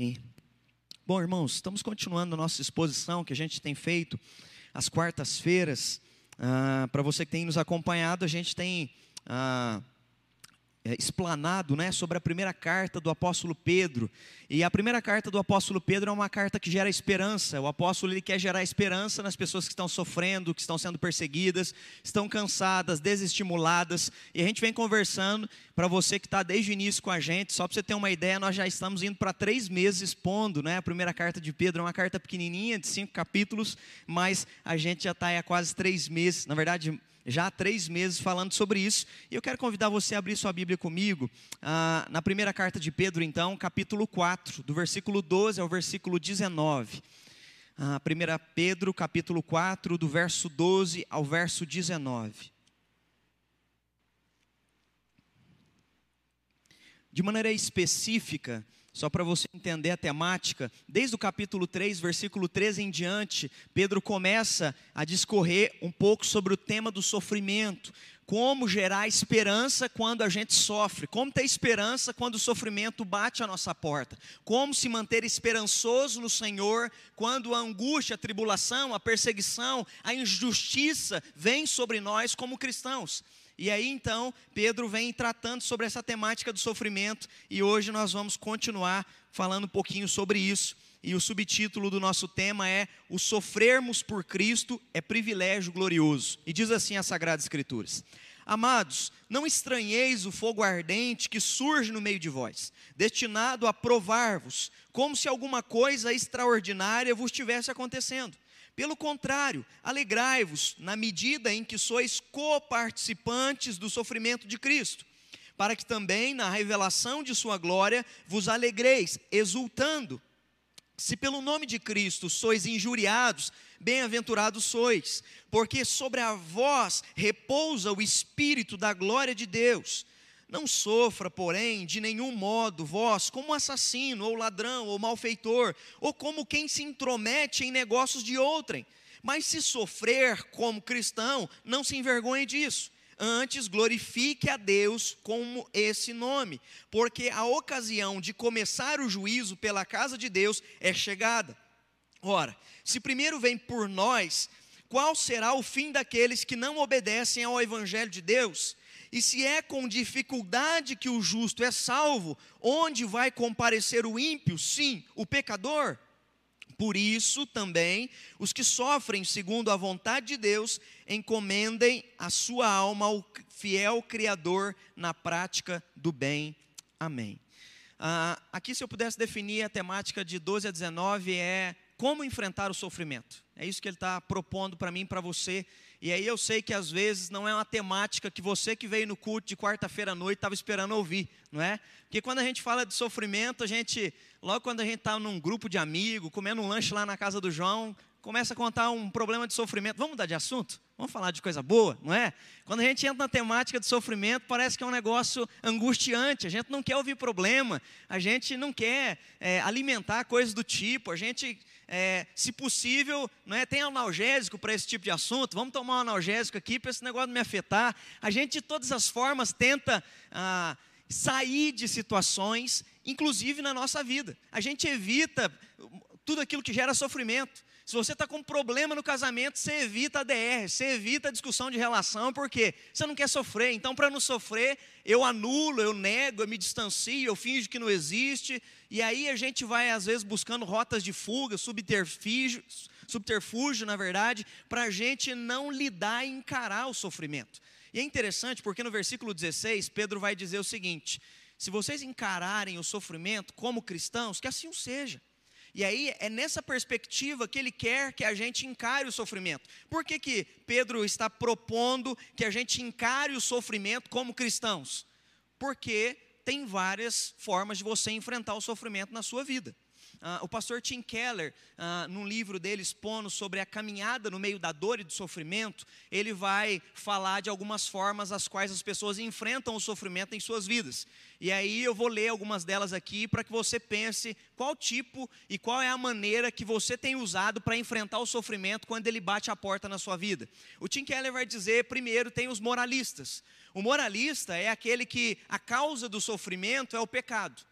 E, bom, irmãos, estamos continuando a nossa exposição que a gente tem feito às quartas-feiras. Ah, Para você que tem nos acompanhado, a gente tem ah, é, explanado né, sobre a primeira carta do apóstolo Pedro. E a primeira carta do apóstolo Pedro é uma carta que gera esperança. O apóstolo ele quer gerar esperança nas pessoas que estão sofrendo, que estão sendo perseguidas, estão cansadas, desestimuladas. E a gente vem conversando para você que está desde o início com a gente. Só para você ter uma ideia, nós já estamos indo para três meses expondo. Né? A primeira carta de Pedro é uma carta pequenininha, de cinco capítulos, mas a gente já está há quase três meses. Na verdade, já há três meses falando sobre isso. E eu quero convidar você a abrir sua Bíblia comigo, ah, na primeira carta de Pedro, então, capítulo 4, do versículo 12 ao versículo 19. Ah, 1 Pedro, capítulo 4, do verso 12 ao verso 19. De maneira específica, só para você entender a temática, desde o capítulo 3, versículo 13 em diante, Pedro começa a discorrer um pouco sobre o tema do sofrimento, como gerar esperança quando a gente sofre, como ter esperança quando o sofrimento bate à nossa porta, como se manter esperançoso no Senhor quando a angústia, a tribulação, a perseguição, a injustiça vem sobre nós como cristãos. E aí então, Pedro vem tratando sobre essa temática do sofrimento e hoje nós vamos continuar falando um pouquinho sobre isso. E o subtítulo do nosso tema é O sofrermos por Cristo é privilégio glorioso. E diz assim as Sagradas Escrituras: Amados, não estranheis o fogo ardente que surge no meio de vós, destinado a provar-vos, como se alguma coisa extraordinária vos estivesse acontecendo pelo contrário, alegrai-vos na medida em que sois coparticipantes do sofrimento de Cristo, para que também na revelação de Sua glória vos alegreis, exultando. Se pelo nome de Cristo sois injuriados, bem-aventurados sois, porque sobre a vós repousa o Espírito da glória de Deus. Não sofra, porém, de nenhum modo vós como assassino, ou ladrão, ou malfeitor, ou como quem se intromete em negócios de outrem. Mas se sofrer como cristão, não se envergonhe disso. Antes glorifique a Deus com esse nome, porque a ocasião de começar o juízo pela casa de Deus é chegada. Ora, se primeiro vem por nós, qual será o fim daqueles que não obedecem ao evangelho de Deus? E se é com dificuldade que o justo é salvo, onde vai comparecer o ímpio? Sim, o pecador. Por isso também, os que sofrem segundo a vontade de Deus, encomendem a sua alma ao fiel Criador na prática do bem. Amém. Ah, aqui, se eu pudesse definir a temática de 12 a 19, é como enfrentar o sofrimento. É isso que ele está propondo para mim e para você e aí eu sei que às vezes não é uma temática que você que veio no culto de quarta-feira à noite estava esperando ouvir, não é? Porque quando a gente fala de sofrimento, a gente, logo quando a gente está num grupo de amigos, comendo um lanche lá na casa do João, começa a contar um problema de sofrimento. Vamos mudar de assunto? Vamos falar de coisa boa, não é? Quando a gente entra na temática de sofrimento, parece que é um negócio angustiante. A gente não quer ouvir problema, a gente não quer é, alimentar coisas do tipo, a gente é, se possível, não é, tem analgésico para esse tipo de assunto, vamos tomar um analgésico aqui para esse negócio não me afetar. A gente, de todas as formas, tenta ah, sair de situações, inclusive na nossa vida. A gente evita tudo aquilo que gera sofrimento. Se você está com um problema no casamento, você evita a DR, você evita a discussão de relação, porque você não quer sofrer. Então, para não sofrer, eu anulo, eu nego, eu me distancio, eu finjo que não existe. E aí a gente vai, às vezes, buscando rotas de fuga, subterfúgio, na verdade, para a gente não lidar e encarar o sofrimento. E é interessante porque no versículo 16, Pedro vai dizer o seguinte: se vocês encararem o sofrimento como cristãos, que assim o seja. E aí é nessa perspectiva que ele quer que a gente encare o sofrimento. Por que, que Pedro está propondo que a gente encare o sofrimento como cristãos? Porque tem várias formas de você enfrentar o sofrimento na sua vida. Uh, o pastor Tim Keller, uh, num livro dele expondo sobre a caminhada no meio da dor e do sofrimento, ele vai falar de algumas formas as quais as pessoas enfrentam o sofrimento em suas vidas. E aí eu vou ler algumas delas aqui para que você pense qual tipo e qual é a maneira que você tem usado para enfrentar o sofrimento quando ele bate a porta na sua vida. O Tim Keller vai dizer, primeiro, tem os moralistas. O moralista é aquele que a causa do sofrimento é o pecado.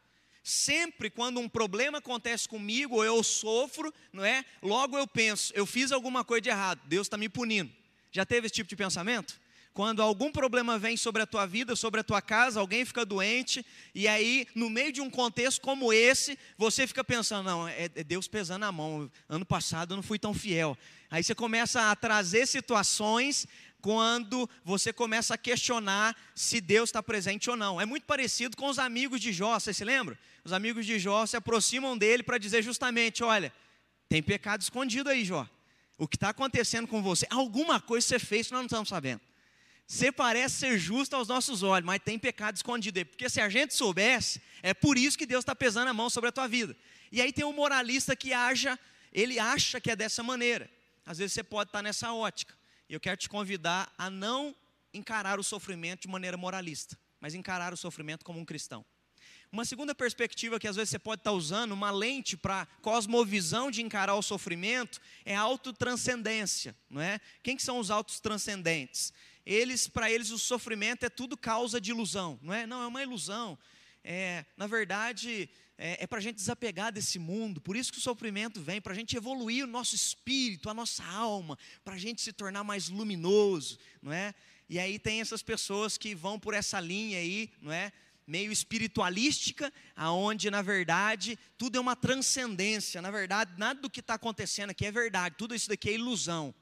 Sempre quando um problema acontece comigo, ou eu sofro, não é? Logo eu penso, eu fiz alguma coisa de errado, Deus está me punindo. Já teve esse tipo de pensamento? Quando algum problema vem sobre a tua vida, sobre a tua casa, alguém fica doente, e aí, no meio de um contexto como esse, você fica pensando: não, é, é Deus pesando a mão. Ano passado eu não fui tão fiel. Aí você começa a trazer situações quando você começa a questionar se Deus está presente ou não. É muito parecido com os amigos de Jó, você se lembra? Os amigos de Jó se aproximam dele para dizer justamente: olha, tem pecado escondido aí, Jó. O que está acontecendo com você? Alguma coisa você fez que nós não estamos sabendo. Você parece ser justo aos nossos olhos, mas tem pecado escondido aí. Porque se a gente soubesse, é por isso que Deus está pesando a mão sobre a tua vida. E aí tem um moralista que acha, ele acha que é dessa maneira. Às vezes você pode estar nessa ótica. E eu quero te convidar a não encarar o sofrimento de maneira moralista, mas encarar o sofrimento como um cristão. Uma segunda perspectiva que às vezes você pode estar usando, uma lente para cosmovisão de encarar o sofrimento, é a autotranscendência, não é? Quem que são os autotranscendentes? eles, para eles, o sofrimento é tudo causa de ilusão, não é? Não, é uma ilusão. É, na verdade, é, é para a gente desapegar desse mundo, por isso que o sofrimento vem, para a gente evoluir o nosso espírito, a nossa alma, para a gente se tornar mais luminoso, não é? E aí tem essas pessoas que vão por essa linha aí, não é? Meio espiritualística, aonde na verdade tudo é uma transcendência, na verdade nada do que está acontecendo aqui é verdade, tudo isso daqui é ilusão.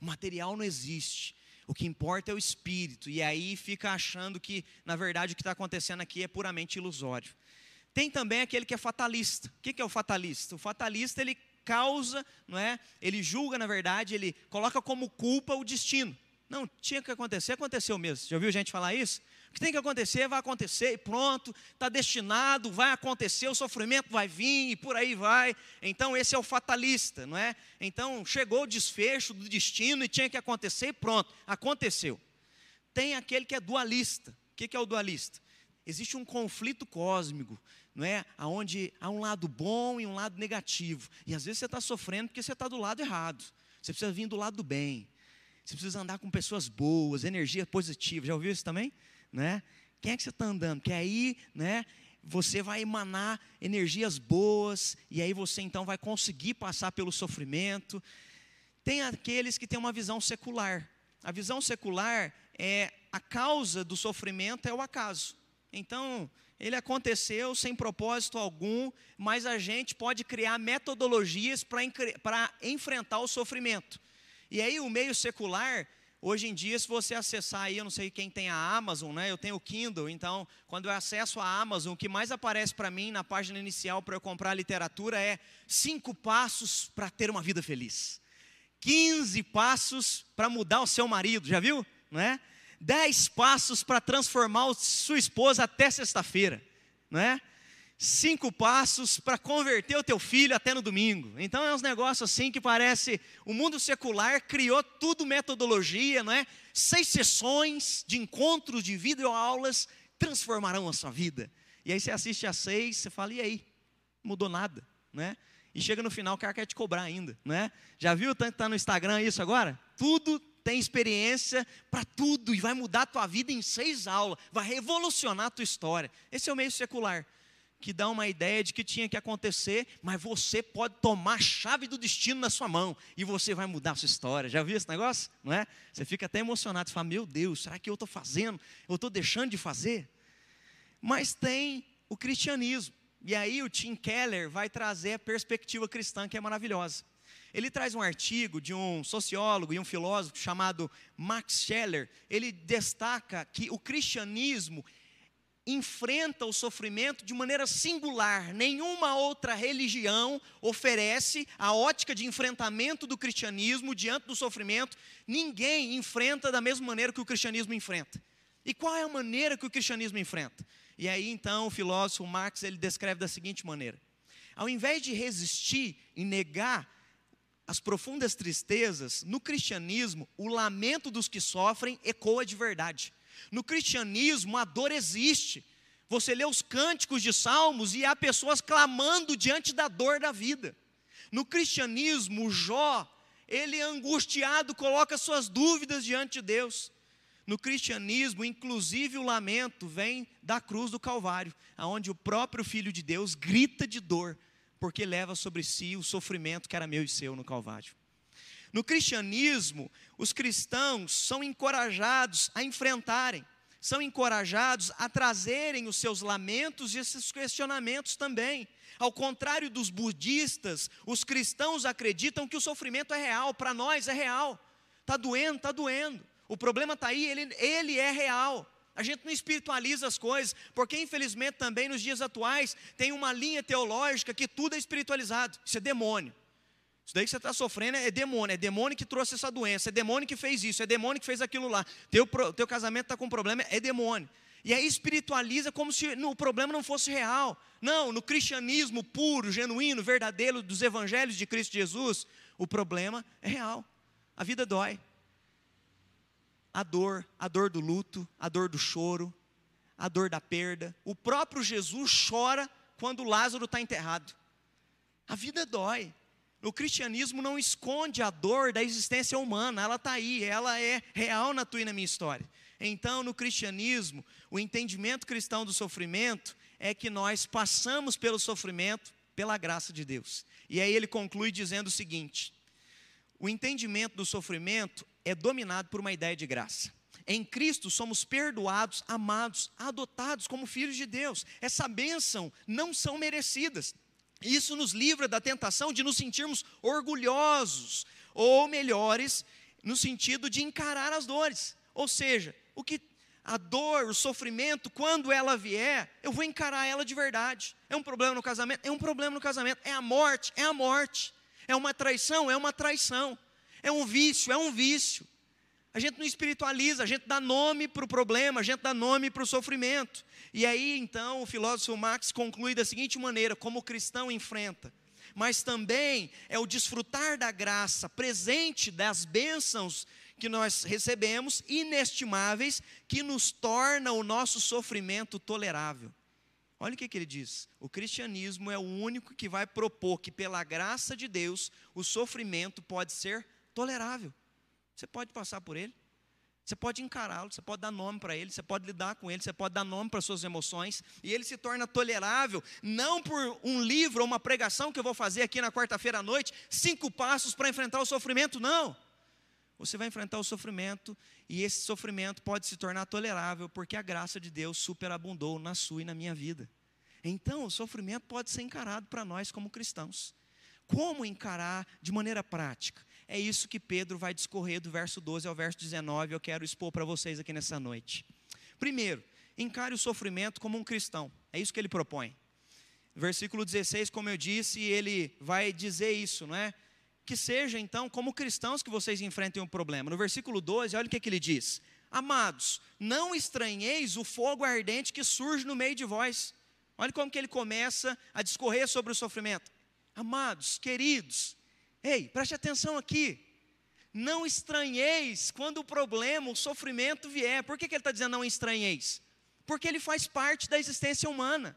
O material não existe. O que importa é o espírito. E aí fica achando que, na verdade, o que está acontecendo aqui é puramente ilusório. Tem também aquele que é fatalista. O que é o fatalista? O fatalista ele causa, não é? Ele julga, na verdade, ele coloca como culpa o destino. Não, tinha que acontecer, aconteceu mesmo. Já ouviu gente falar isso? que tem que acontecer, vai acontecer e pronto, está destinado, vai acontecer, o sofrimento vai vir e por aí vai. Então, esse é o fatalista, não é? Então, chegou o desfecho do destino e tinha que acontecer e pronto, aconteceu. Tem aquele que é dualista. O que é o dualista? Existe um conflito cósmico, não é? Onde há um lado bom e um lado negativo. E às vezes você está sofrendo porque você está do lado errado. Você precisa vir do lado do bem. Você precisa andar com pessoas boas, energia positiva. Já ouviu isso também? né? Quem é que você está andando? Que aí, né? Você vai emanar energias boas e aí você então vai conseguir passar pelo sofrimento. Tem aqueles que têm uma visão secular. A visão secular é a causa do sofrimento é o acaso. Então, ele aconteceu sem propósito algum, mas a gente pode criar metodologias para enfrentar o sofrimento. E aí o meio secular Hoje em dia, se você acessar aí, eu não sei quem tem a Amazon, né? Eu tenho o Kindle, então, quando eu acesso a Amazon, o que mais aparece para mim na página inicial para eu comprar literatura é cinco passos para ter uma vida feliz. 15 passos para mudar o seu marido, já viu? Não é? 10 passos para transformar sua esposa até sexta-feira, não é? cinco passos para converter o teu filho até no domingo. Então é uns negócios assim que parece o mundo secular criou tudo metodologia, não é? Seis sessões de encontros de videoaulas transformarão a sua vida. E aí você assiste a seis, você fala, e aí? Mudou nada, né? E chega no final, o cara quer te cobrar ainda, né? Já viu tanto que está no Instagram isso agora? Tudo tem experiência para tudo e vai mudar a tua vida em seis aulas, vai revolucionar a tua história. Esse é o meio secular que dá uma ideia de que tinha que acontecer, mas você pode tomar a chave do destino na sua mão e você vai mudar a sua história. Já viu esse negócio? Não é? Você fica até emocionado, você fala: Meu Deus, será que eu estou fazendo? Eu estou deixando de fazer? Mas tem o cristianismo. E aí o Tim Keller vai trazer a perspectiva cristã que é maravilhosa. Ele traz um artigo de um sociólogo e um filósofo chamado Max Scheller. Ele destaca que o cristianismo enfrenta o sofrimento de maneira singular. Nenhuma outra religião oferece a ótica de enfrentamento do cristianismo diante do sofrimento. Ninguém enfrenta da mesma maneira que o cristianismo enfrenta. E qual é a maneira que o cristianismo enfrenta? E aí então o filósofo Marx ele descreve da seguinte maneira: ao invés de resistir e negar as profundas tristezas, no cristianismo, o lamento dos que sofrem ecoa de verdade. No cristianismo, a dor existe. Você lê os cânticos de salmos e há pessoas clamando diante da dor da vida. No cristianismo, Jó, ele angustiado coloca suas dúvidas diante de Deus. No cristianismo, inclusive o lamento vem da cruz do Calvário, aonde o próprio Filho de Deus grita de dor, porque leva sobre si o sofrimento que era meu e seu no Calvário. No cristianismo, os cristãos são encorajados a enfrentarem, são encorajados a trazerem os seus lamentos e esses questionamentos também. Ao contrário dos budistas, os cristãos acreditam que o sofrimento é real, para nós é real. Está doendo, está doendo. O problema está aí, ele, ele é real. A gente não espiritualiza as coisas, porque infelizmente também nos dias atuais tem uma linha teológica que tudo é espiritualizado. Isso é demônio. Isso daí que você está sofrendo é demônio, é demônio que trouxe essa doença, é demônio que fez isso, é demônio que fez aquilo lá. Teu, teu casamento está com problema, é demônio. E aí espiritualiza como se o problema não fosse real. Não, no cristianismo puro, genuíno, verdadeiro dos evangelhos de Cristo Jesus, o problema é real. A vida dói. A dor, a dor do luto, a dor do choro, a dor da perda. O próprio Jesus chora quando Lázaro está enterrado. A vida dói. O cristianismo não esconde a dor da existência humana, ela está aí, ela é real na tua e na minha história. Então, no cristianismo, o entendimento cristão do sofrimento é que nós passamos pelo sofrimento pela graça de Deus. E aí ele conclui dizendo o seguinte: o entendimento do sofrimento é dominado por uma ideia de graça. Em Cristo somos perdoados, amados, adotados como filhos de Deus. Essa bênção não são merecidas. Isso nos livra da tentação de nos sentirmos orgulhosos ou melhores no sentido de encarar as dores. Ou seja, o que a dor, o sofrimento, quando ela vier, eu vou encarar ela de verdade. É um problema no casamento? É um problema no casamento. É a morte? É a morte. É uma traição? É uma traição. É um vício? É um vício. A gente não espiritualiza, a gente dá nome para o problema, a gente dá nome para o sofrimento. E aí, então, o filósofo Marx conclui da seguinte maneira: como o cristão enfrenta mas também é o desfrutar da graça presente das bênçãos que nós recebemos, inestimáveis, que nos torna o nosso sofrimento tolerável. Olha o que, que ele diz: o cristianismo é o único que vai propor que, pela graça de Deus, o sofrimento pode ser tolerável. Você pode passar por ele, você pode encará-lo, você pode dar nome para ele, você pode lidar com ele, você pode dar nome para suas emoções, e ele se torna tolerável, não por um livro ou uma pregação que eu vou fazer aqui na quarta-feira à noite, cinco passos para enfrentar o sofrimento, não você vai enfrentar o sofrimento e esse sofrimento pode se tornar tolerável porque a graça de Deus superabundou na sua e na minha vida. Então, o sofrimento pode ser encarado para nós como cristãos. Como encarar de maneira prática? É isso que Pedro vai discorrer do verso 12 ao verso 19, eu quero expor para vocês aqui nessa noite. Primeiro, encare o sofrimento como um cristão. É isso que ele propõe. Versículo 16, como eu disse, ele vai dizer isso, não é? que seja então como cristãos que vocês enfrentem o problema. No versículo 12, olha o que, que ele diz: Amados, não estranheis o fogo ardente que surge no meio de vós. Olha como que ele começa a discorrer sobre o sofrimento. Amados, queridos, ei, preste atenção aqui. Não estranheis quando o problema, o sofrimento vier. Por que, que ele está dizendo não estranheis? Porque ele faz parte da existência humana.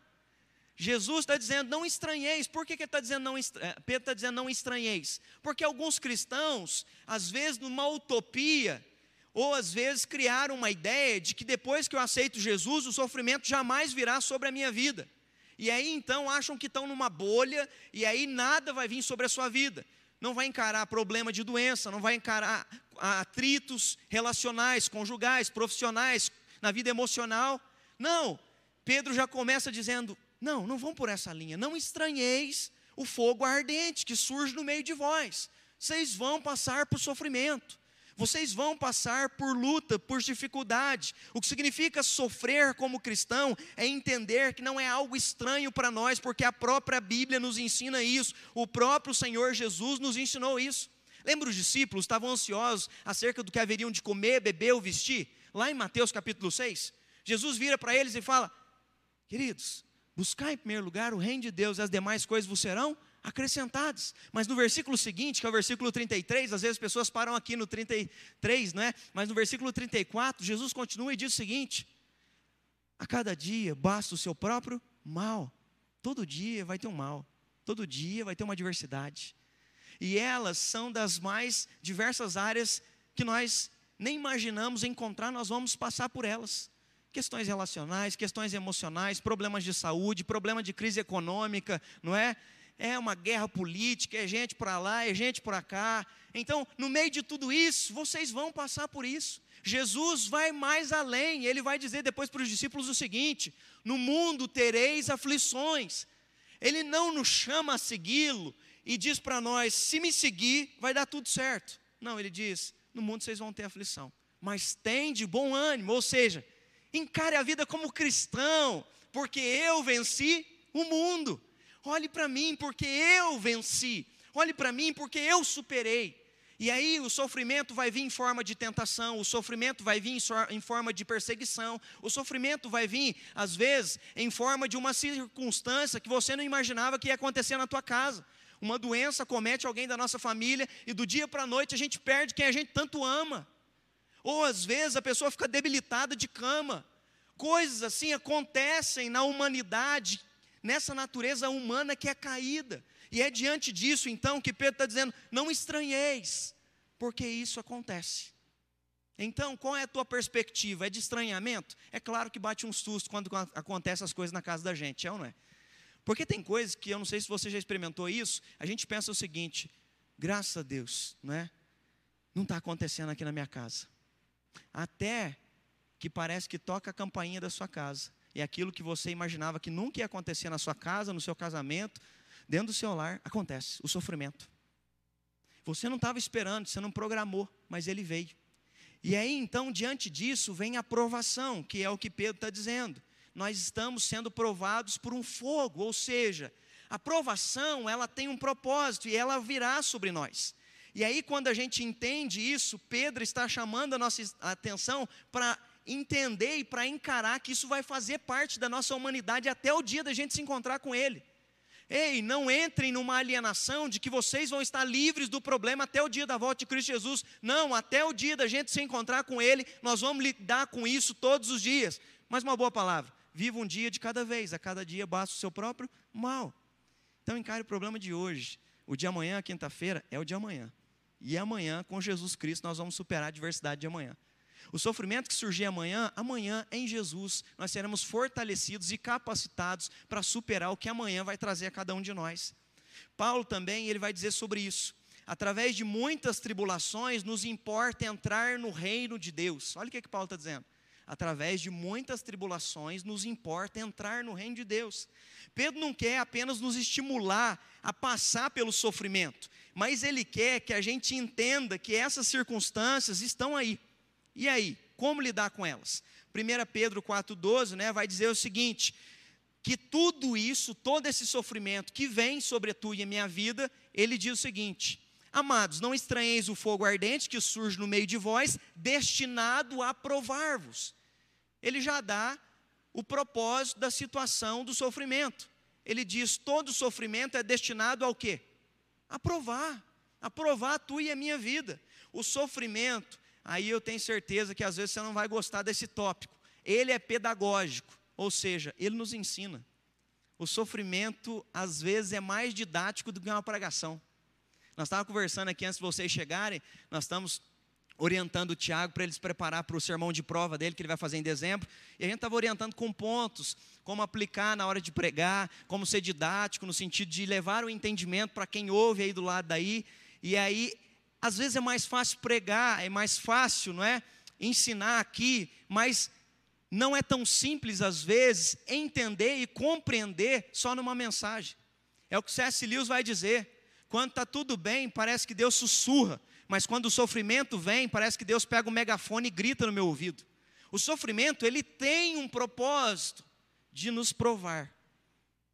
Jesus está dizendo, não estranheis. Por que, que ele está dizendo, não, eh, Pedro está dizendo, não estranheis? Porque alguns cristãos, às vezes, numa utopia, ou às vezes criaram uma ideia de que depois que eu aceito Jesus, o sofrimento jamais virá sobre a minha vida. E aí então acham que estão numa bolha, e aí nada vai vir sobre a sua vida. Não vai encarar problema de doença, não vai encarar atritos relacionais, conjugais, profissionais, na vida emocional. Não, Pedro já começa dizendo: não, não vão por essa linha. Não estranheis o fogo ardente que surge no meio de vós. Vocês vão passar por sofrimento. Vocês vão passar por luta, por dificuldade. O que significa sofrer como cristão é entender que não é algo estranho para nós, porque a própria Bíblia nos ensina isso. O próprio Senhor Jesus nos ensinou isso. Lembra os discípulos estavam ansiosos acerca do que haveriam de comer, beber ou vestir? Lá em Mateus capítulo 6, Jesus vira para eles e fala: Queridos, Buscar em primeiro lugar o reino de Deus e as demais coisas vos serão acrescentadas. Mas no versículo seguinte, que é o versículo 33, às vezes as pessoas param aqui no 33, não é? Mas no versículo 34, Jesus continua e diz o seguinte: A cada dia basta o seu próprio mal. Todo dia vai ter um mal. Todo dia vai ter uma adversidade. E elas são das mais diversas áreas que nós nem imaginamos encontrar, nós vamos passar por elas. Questões relacionais, questões emocionais, problemas de saúde, problema de crise econômica, não é? É uma guerra política, é gente para lá, é gente para cá. Então, no meio de tudo isso, vocês vão passar por isso. Jesus vai mais além, ele vai dizer depois para os discípulos o seguinte: no mundo tereis aflições. Ele não nos chama a segui-lo e diz para nós: se me seguir, vai dar tudo certo. Não, ele diz: no mundo vocês vão ter aflição, mas tem de bom ânimo, ou seja, encare a vida como cristão, porque eu venci o mundo. Olhe para mim, porque eu venci. Olhe para mim, porque eu superei. E aí o sofrimento vai vir em forma de tentação, o sofrimento vai vir em forma de perseguição, o sofrimento vai vir, às vezes, em forma de uma circunstância que você não imaginava que ia acontecer na tua casa. Uma doença comete alguém da nossa família e do dia para a noite a gente perde quem a gente tanto ama. Ou às vezes a pessoa fica debilitada de cama. Coisas assim acontecem na humanidade, nessa natureza humana que é caída. E é diante disso, então, que Pedro está dizendo: não estranheis, porque isso acontece. Então, qual é a tua perspectiva? É de estranhamento? É claro que bate um susto quando acontecem as coisas na casa da gente, é ou não é? Porque tem coisas que eu não sei se você já experimentou isso, a gente pensa o seguinte: graças a Deus, não é? Não está acontecendo aqui na minha casa. Até que parece que toca a campainha da sua casa. E aquilo que você imaginava que nunca ia acontecer na sua casa, no seu casamento, dentro do seu lar acontece o sofrimento. Você não estava esperando, você não programou, mas ele veio. E aí então, diante disso, vem a provação, que é o que Pedro está dizendo. Nós estamos sendo provados por um fogo, ou seja, a provação, ela tem um propósito e ela virá sobre nós. E aí, quando a gente entende isso, Pedro está chamando a nossa atenção para entender e para encarar que isso vai fazer parte da nossa humanidade até o dia da gente se encontrar com Ele. Ei, não entrem numa alienação de que vocês vão estar livres do problema até o dia da volta de Cristo Jesus. Não, até o dia da gente se encontrar com Ele, nós vamos lidar com isso todos os dias. Mas uma boa palavra: viva um dia de cada vez, a cada dia basta o seu próprio mal. Então encare o problema de hoje. O de amanhã, quinta-feira, é o de amanhã. E amanhã, com Jesus Cristo, nós vamos superar a adversidade de amanhã. O sofrimento que surgir amanhã, amanhã em Jesus, nós seremos fortalecidos e capacitados para superar o que amanhã vai trazer a cada um de nós. Paulo também, ele vai dizer sobre isso. Através de muitas tribulações, nos importa entrar no reino de Deus. Olha o que, que Paulo está dizendo. Através de muitas tribulações, nos importa entrar no reino de Deus. Pedro não quer apenas nos estimular a passar pelo sofrimento, mas ele quer que a gente entenda que essas circunstâncias estão aí e aí, como lidar com elas? 1 Pedro 4,12 né, vai dizer o seguinte: que tudo isso, todo esse sofrimento que vem sobre a tua e a minha vida, ele diz o seguinte: Amados, não estranheis o fogo ardente que surge no meio de vós, destinado a provar-vos. Ele já dá o propósito da situação do sofrimento. Ele diz: todo sofrimento é destinado ao quê? A provar, a provar a tua e a minha vida. O sofrimento, aí eu tenho certeza que às vezes você não vai gostar desse tópico. Ele é pedagógico, ou seja, ele nos ensina. O sofrimento, às vezes, é mais didático do que uma pregação. Nós estávamos conversando aqui antes de vocês chegarem, nós estamos orientando o Tiago para ele se preparar para o sermão de prova dele, que ele vai fazer em dezembro, e a gente estava orientando com pontos, como aplicar na hora de pregar, como ser didático, no sentido de levar o entendimento para quem ouve aí do lado daí, e aí às vezes é mais fácil pregar, é mais fácil, não é? Ensinar aqui, mas não é tão simples às vezes entender e compreender só numa mensagem. É o que C.S. Lewis vai dizer. Quando está tudo bem, parece que Deus sussurra, mas quando o sofrimento vem, parece que Deus pega o megafone e grita no meu ouvido. O sofrimento, ele tem um propósito de nos provar,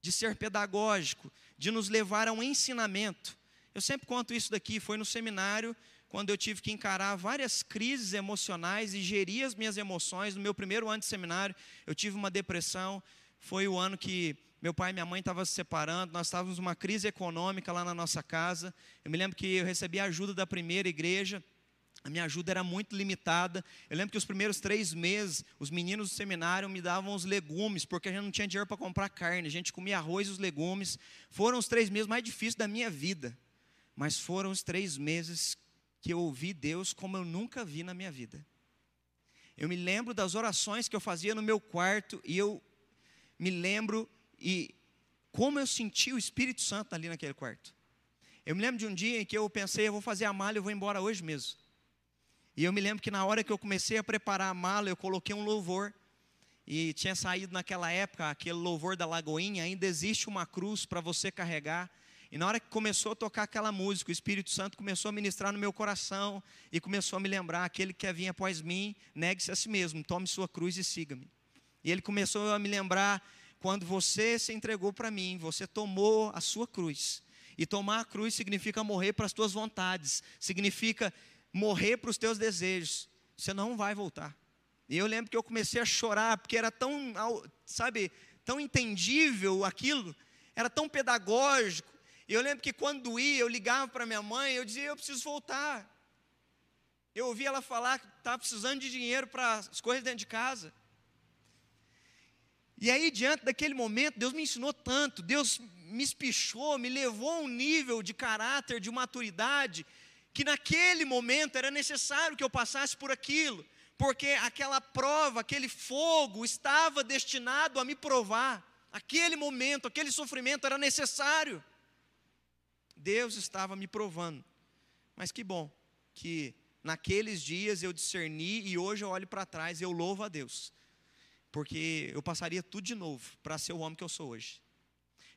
de ser pedagógico, de nos levar a um ensinamento. Eu sempre conto isso daqui, foi no seminário, quando eu tive que encarar várias crises emocionais e gerir as minhas emoções. No meu primeiro ano de seminário, eu tive uma depressão. Foi o ano que meu pai e minha mãe estavam se separando, nós estávamos numa crise econômica lá na nossa casa. Eu me lembro que eu recebi a ajuda da primeira igreja, a minha ajuda era muito limitada. Eu lembro que os primeiros três meses, os meninos do seminário me davam os legumes, porque a gente não tinha dinheiro para comprar carne, a gente comia arroz e os legumes. Foram os três meses mais difíceis da minha vida mas foram os três meses que eu ouvi Deus como eu nunca vi na minha vida. Eu me lembro das orações que eu fazia no meu quarto e eu me lembro e como eu senti o Espírito Santo ali naquele quarto. Eu me lembro de um dia em que eu pensei, eu vou fazer a mala, eu vou embora hoje mesmo. E eu me lembro que na hora que eu comecei a preparar a mala, eu coloquei um louvor. E tinha saído naquela época aquele louvor da Lagoinha, ainda existe uma cruz para você carregar. E na hora que começou a tocar aquela música, o Espírito Santo começou a ministrar no meu coração e começou a me lembrar: aquele que quer vir após mim, negue-se a si mesmo, tome sua cruz e siga-me. E ele começou a me lembrar: quando você se entregou para mim, você tomou a sua cruz. E tomar a cruz significa morrer para as tuas vontades, significa morrer para os teus desejos. Você não vai voltar. E eu lembro que eu comecei a chorar, porque era tão, sabe, tão entendível aquilo, era tão pedagógico. E eu lembro que quando ia, eu ligava para minha mãe, eu dizia, eu preciso voltar. Eu ouvi ela falar que estava precisando de dinheiro para as coisas dentro de casa. E aí, diante daquele momento, Deus me ensinou tanto, Deus me espichou, me levou a um nível de caráter, de maturidade, que naquele momento era necessário que eu passasse por aquilo, porque aquela prova, aquele fogo estava destinado a me provar. Aquele momento, aquele sofrimento era necessário. Deus estava me provando. Mas que bom que naqueles dias eu discerni e hoje eu olho para trás e eu louvo a Deus. Porque eu passaria tudo de novo para ser o homem que eu sou hoje.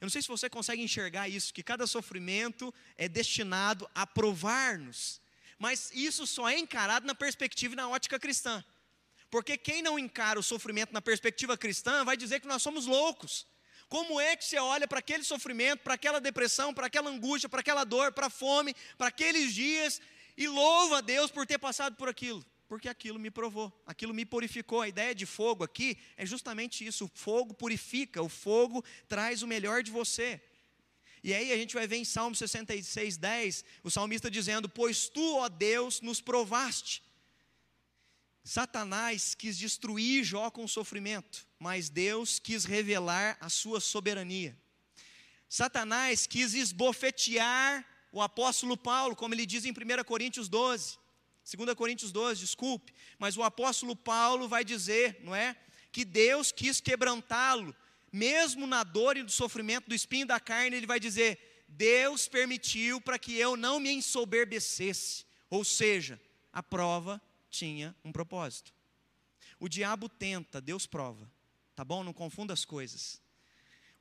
Eu não sei se você consegue enxergar isso, que cada sofrimento é destinado a provar-nos. Mas isso só é encarado na perspectiva e na ótica cristã. Porque quem não encara o sofrimento na perspectiva cristã vai dizer que nós somos loucos. Como é que você olha para aquele sofrimento, para aquela depressão, para aquela angústia, para aquela dor, para a fome, para aqueles dias e louva a Deus por ter passado por aquilo? Porque aquilo me provou, aquilo me purificou. A ideia de fogo aqui é justamente isso: o fogo purifica, o fogo traz o melhor de você. E aí a gente vai ver em Salmo 66, 10, o salmista dizendo: Pois tu, ó Deus, nos provaste. Satanás quis destruir Jó com sofrimento mas Deus quis revelar a sua soberania. Satanás quis esbofetear o apóstolo Paulo, como ele diz em 1 Coríntios 12, 2 Coríntios 12, desculpe, mas o apóstolo Paulo vai dizer, não é? Que Deus quis quebrantá-lo, mesmo na dor e no sofrimento do espinho da carne, ele vai dizer: Deus permitiu para que eu não me ensoberbecesse, ou seja, a prova tinha um propósito. O diabo tenta, Deus prova tá bom? Não confunda as coisas.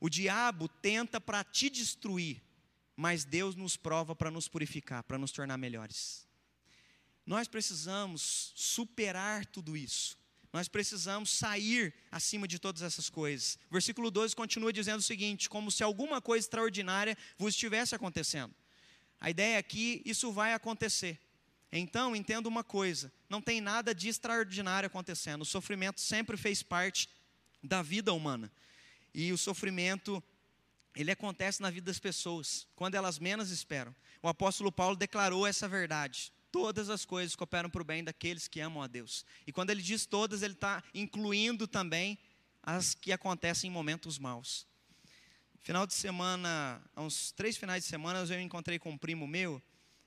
O diabo tenta para te destruir, mas Deus nos prova para nos purificar, para nos tornar melhores. Nós precisamos superar tudo isso. Nós precisamos sair acima de todas essas coisas. Versículo 12 continua dizendo o seguinte: como se alguma coisa extraordinária vos estivesse acontecendo. A ideia aqui, isso vai acontecer. Então, entenda uma coisa: não tem nada de extraordinário acontecendo. O sofrimento sempre fez parte da vida humana. E o sofrimento, ele acontece na vida das pessoas, quando elas menos esperam. O apóstolo Paulo declarou essa verdade. Todas as coisas cooperam para o bem daqueles que amam a Deus. E quando ele diz todas, ele está incluindo também as que acontecem em momentos maus. Final de semana, há uns três finais de semana, eu encontrei com um primo meu,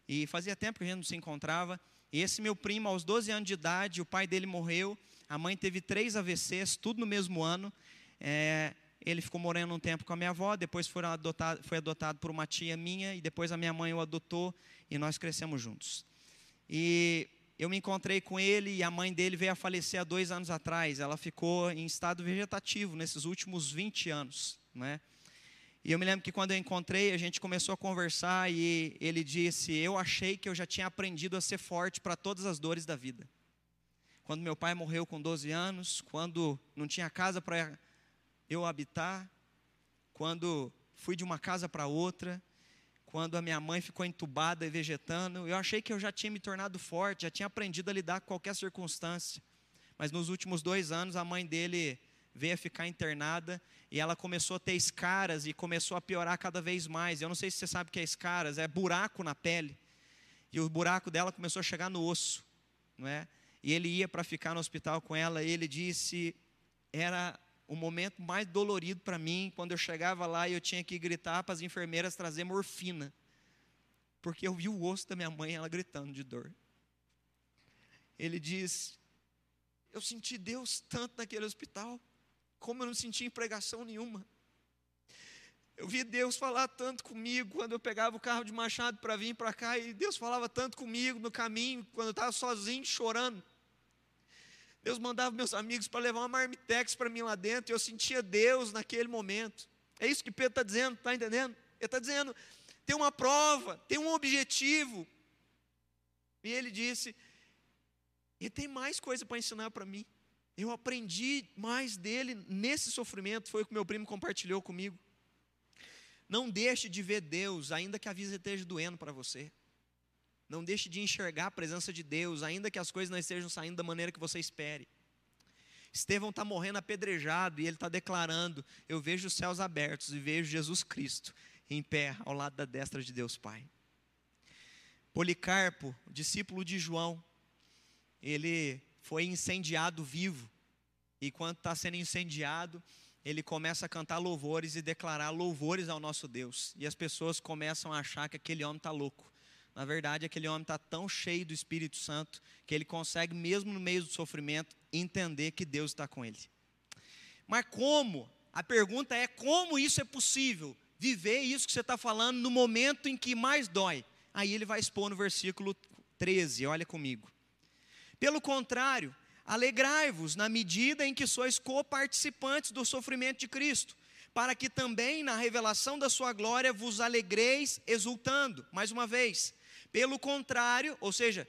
e fazia tempo que a gente não se encontrava. E esse meu primo, aos 12 anos de idade, o pai dele morreu, a mãe teve três AVCs, tudo no mesmo ano. É, ele ficou morando um tempo com a minha avó, depois foi adotado, foi adotado por uma tia minha, e depois a minha mãe o adotou, e nós crescemos juntos. E eu me encontrei com ele, e a mãe dele veio a falecer há dois anos atrás. Ela ficou em estado vegetativo nesses últimos 20 anos. Né? E eu me lembro que quando eu encontrei, a gente começou a conversar, e ele disse: Eu achei que eu já tinha aprendido a ser forte para todas as dores da vida quando meu pai morreu com 12 anos, quando não tinha casa para eu habitar, quando fui de uma casa para outra, quando a minha mãe ficou entubada e vegetando, eu achei que eu já tinha me tornado forte, já tinha aprendido a lidar com qualquer circunstância. Mas nos últimos dois anos, a mãe dele veio a ficar internada e ela começou a ter escaras e começou a piorar cada vez mais. Eu não sei se você sabe o que é escaras, é buraco na pele. E o buraco dela começou a chegar no osso, não é? E ele ia para ficar no hospital com ela, e ele disse: era o momento mais dolorido para mim quando eu chegava lá e eu tinha que gritar para as enfermeiras trazer morfina. porque eu vi o osso da minha mãe, ela gritando de dor. Ele diz: Eu senti Deus tanto naquele hospital, como eu não senti em pregação nenhuma. Eu vi Deus falar tanto comigo quando eu pegava o carro de machado para vir para cá, e Deus falava tanto comigo no caminho, quando eu estava sozinho, chorando. Deus mandava meus amigos para levar uma marmitex para mim lá dentro, e eu sentia Deus naquele momento. É isso que Pedro está dizendo, está entendendo? Ele está dizendo: tem uma prova, tem um objetivo. E ele disse: e tem mais coisa para ensinar para mim. Eu aprendi mais dele nesse sofrimento, foi o que meu primo compartilhou comigo. Não deixe de ver Deus, ainda que a vida esteja doendo para você. Não deixe de enxergar a presença de Deus, ainda que as coisas não estejam saindo da maneira que você espere. Estevão está morrendo apedrejado e ele está declarando: Eu vejo os céus abertos e vejo Jesus Cristo em pé ao lado da destra de Deus Pai. Policarpo, discípulo de João, ele foi incendiado vivo. E quando está sendo incendiado, ele começa a cantar louvores e declarar louvores ao nosso Deus. E as pessoas começam a achar que aquele homem está louco. Na verdade, aquele homem está tão cheio do Espírito Santo que ele consegue, mesmo no meio do sofrimento, entender que Deus está com ele. Mas como? A pergunta é: como isso é possível? Viver isso que você está falando no momento em que mais dói. Aí ele vai expor no versículo 13, olha comigo. Pelo contrário, alegrai-vos na medida em que sois coparticipantes do sofrimento de Cristo para que também na revelação da sua glória vos alegreis exultando. Mais uma vez, pelo contrário, ou seja,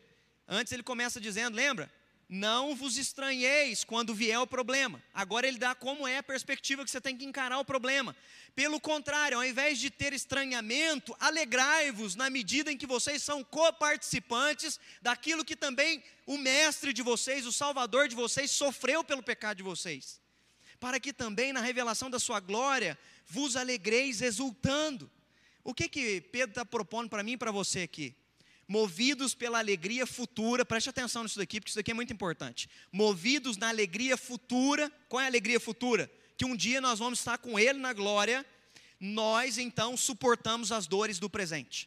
antes ele começa dizendo, lembra? Não vos estranheis quando vier o problema. Agora ele dá como é a perspectiva que você tem que encarar o problema. Pelo contrário, ao invés de ter estranhamento, alegrai-vos na medida em que vocês são coparticipantes daquilo que também o mestre de vocês, o salvador de vocês, sofreu pelo pecado de vocês. Para que também na revelação da sua glória vos alegreis exultando. O que que Pedro está propondo para mim e para você aqui? Movidos pela alegria futura, preste atenção nisso daqui, porque isso daqui é muito importante. Movidos na alegria futura, qual é a alegria futura? Que um dia nós vamos estar com Ele na glória, nós então suportamos as dores do presente.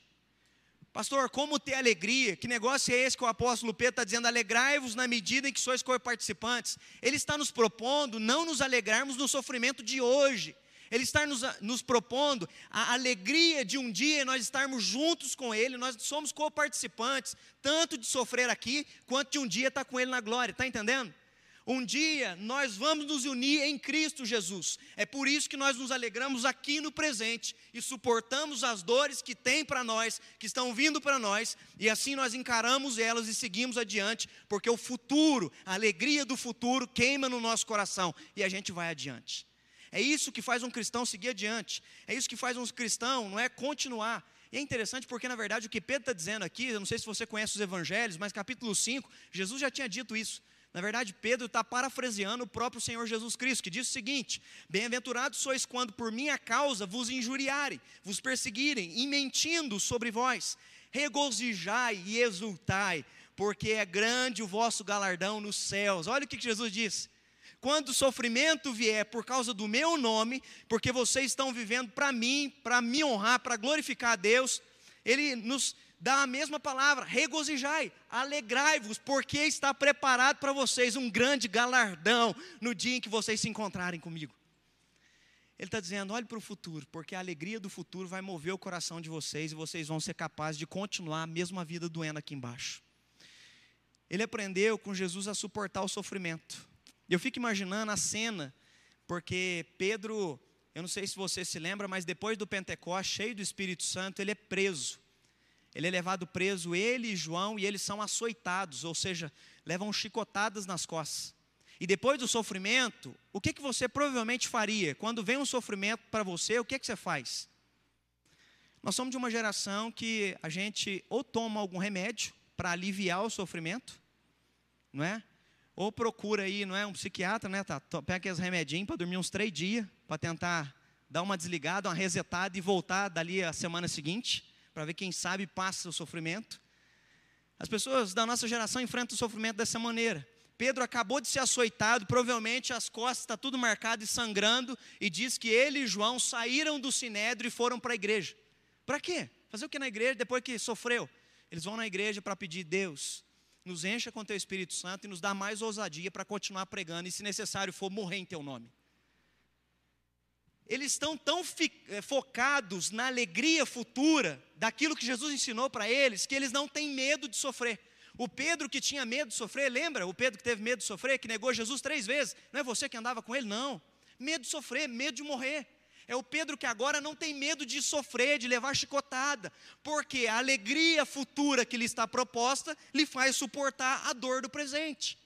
Pastor, como ter alegria? Que negócio é esse que o apóstolo Pedro está dizendo? Alegrai-vos na medida em que sois co-participantes. Ele está nos propondo não nos alegrarmos no sofrimento de hoje, ele está nos, nos, propondo a alegria de um dia nós estarmos juntos com Ele, nós somos co-participantes, tanto de sofrer aqui, quanto de um dia estar com Ele na glória, está entendendo? Um dia nós vamos nos unir em Cristo Jesus, é por isso que nós nos alegramos aqui no presente e suportamos as dores que tem para nós, que estão vindo para nós, e assim nós encaramos elas e seguimos adiante, porque o futuro, a alegria do futuro queima no nosso coração e a gente vai adiante. É isso que faz um cristão seguir adiante. É isso que faz um cristão, não é continuar. E é interessante porque, na verdade, o que Pedro está dizendo aqui, eu não sei se você conhece os evangelhos, mas capítulo 5, Jesus já tinha dito isso. Na verdade, Pedro está parafraseando o próprio Senhor Jesus Cristo, que diz o seguinte: Bem-aventurados sois quando por minha causa vos injuriarem, vos perseguirem, e mentindo sobre vós. Regozijai e exultai, porque é grande o vosso galardão nos céus. Olha o que Jesus disse quando o sofrimento vier por causa do meu nome, porque vocês estão vivendo para mim, para me honrar, para glorificar a Deus, ele nos dá a mesma palavra, regozijai, alegrai-vos, porque está preparado para vocês um grande galardão no dia em que vocês se encontrarem comigo. Ele está dizendo: olhe para o futuro, porque a alegria do futuro vai mover o coração de vocês e vocês vão ser capazes de continuar a mesma vida doendo aqui embaixo. Ele aprendeu com Jesus a suportar o sofrimento. Eu fico imaginando a cena, porque Pedro, eu não sei se você se lembra, mas depois do Pentecostes, cheio do Espírito Santo, ele é preso. Ele é levado preso, ele e João, e eles são açoitados, ou seja, levam chicotadas nas costas. E depois do sofrimento, o que, que você provavelmente faria? Quando vem um sofrimento para você, o que, que você faz? Nós somos de uma geração que a gente ou toma algum remédio para aliviar o sofrimento, não é? Ou procura aí, não é, um psiquiatra, né, tá, pega aqueles remedinhos para dormir uns três dias, para tentar dar uma desligada, uma resetada e voltar dali a semana seguinte, para ver quem sabe passa o sofrimento. As pessoas da nossa geração enfrentam o sofrimento dessa maneira. Pedro acabou de ser açoitado, provavelmente as costas está tudo marcado e sangrando, e diz que ele e João saíram do sinédrio e foram para a igreja. Para quê? Fazer o que na igreja depois que sofreu? Eles vão na igreja para pedir, Deus, nos encha com teu Espírito Santo e nos dá mais ousadia para continuar pregando e, se necessário for, morrer em teu nome. Eles estão tão eh, focados na alegria futura daquilo que Jesus ensinou para eles, que eles não têm medo de sofrer. O Pedro que tinha medo de sofrer, lembra? O Pedro que teve medo de sofrer, que negou Jesus três vezes. Não é você que andava com ele? Não. Medo de sofrer, medo de morrer. É o Pedro que agora não tem medo de sofrer, de levar chicotada, porque a alegria futura que lhe está proposta lhe faz suportar a dor do presente.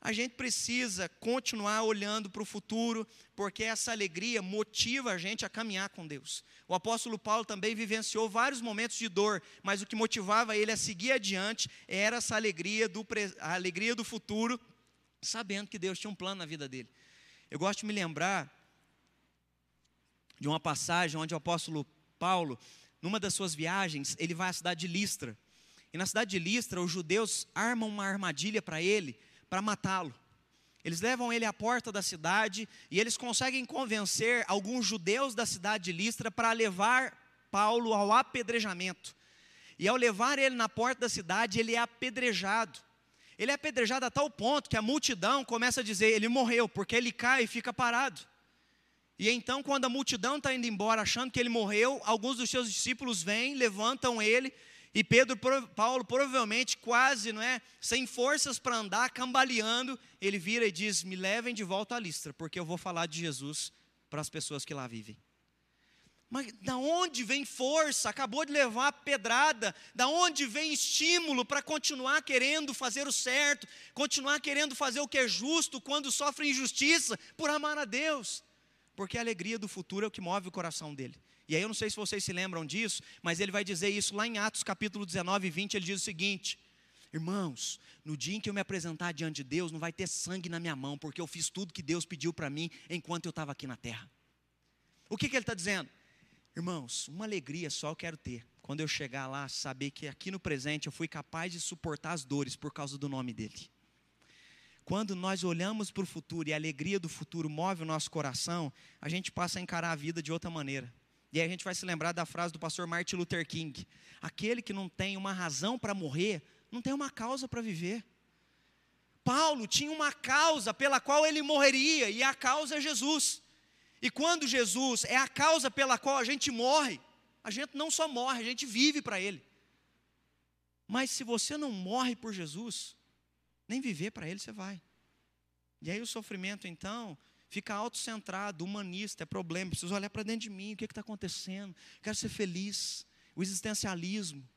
A gente precisa continuar olhando para o futuro, porque essa alegria motiva a gente a caminhar com Deus. O apóstolo Paulo também vivenciou vários momentos de dor, mas o que motivava ele a seguir adiante era essa alegria do, a alegria do futuro, sabendo que Deus tinha um plano na vida dele. Eu gosto de me lembrar de uma passagem onde o apóstolo Paulo, numa das suas viagens, ele vai à cidade de Listra. E na cidade de Listra, os judeus armam uma armadilha para ele, para matá-lo. Eles levam ele à porta da cidade e eles conseguem convencer alguns judeus da cidade de Listra para levar Paulo ao apedrejamento. E ao levar ele na porta da cidade, ele é apedrejado. Ele é apedrejado a tal ponto que a multidão começa a dizer: ele morreu, porque ele cai e fica parado. E então, quando a multidão está indo embora, achando que ele morreu, alguns dos seus discípulos vêm, levantam ele, e Pedro, Paulo, provavelmente quase, não é, sem forças para andar, cambaleando, ele vira e diz: Me levem de volta à Listra, porque eu vou falar de Jesus para as pessoas que lá vivem. Mas da onde vem força? Acabou de levar pedrada. Da onde vem estímulo para continuar querendo fazer o certo, continuar querendo fazer o que é justo quando sofre injustiça por amar a Deus? Porque a alegria do futuro é o que move o coração dele. E aí eu não sei se vocês se lembram disso, mas ele vai dizer isso lá em Atos capítulo 19 e 20, ele diz o seguinte: Irmãos, no dia em que eu me apresentar diante de Deus, não vai ter sangue na minha mão, porque eu fiz tudo que Deus pediu para mim enquanto eu estava aqui na terra. O que, que ele está dizendo? Irmãos, uma alegria só eu quero ter, quando eu chegar lá, saber que aqui no presente eu fui capaz de suportar as dores por causa do nome dele. Quando nós olhamos para o futuro e a alegria do futuro move o nosso coração, a gente passa a encarar a vida de outra maneira. E aí a gente vai se lembrar da frase do pastor Martin Luther King: aquele que não tem uma razão para morrer, não tem uma causa para viver. Paulo tinha uma causa pela qual ele morreria, e a causa é Jesus. E quando Jesus é a causa pela qual a gente morre, a gente não só morre, a gente vive para Ele. Mas se você não morre por Jesus, nem viver para Ele você vai. E aí o sofrimento, então, fica autocentrado, humanista, é problema. Preciso olhar para dentro de mim, o que está acontecendo? Quero ser feliz. O existencialismo.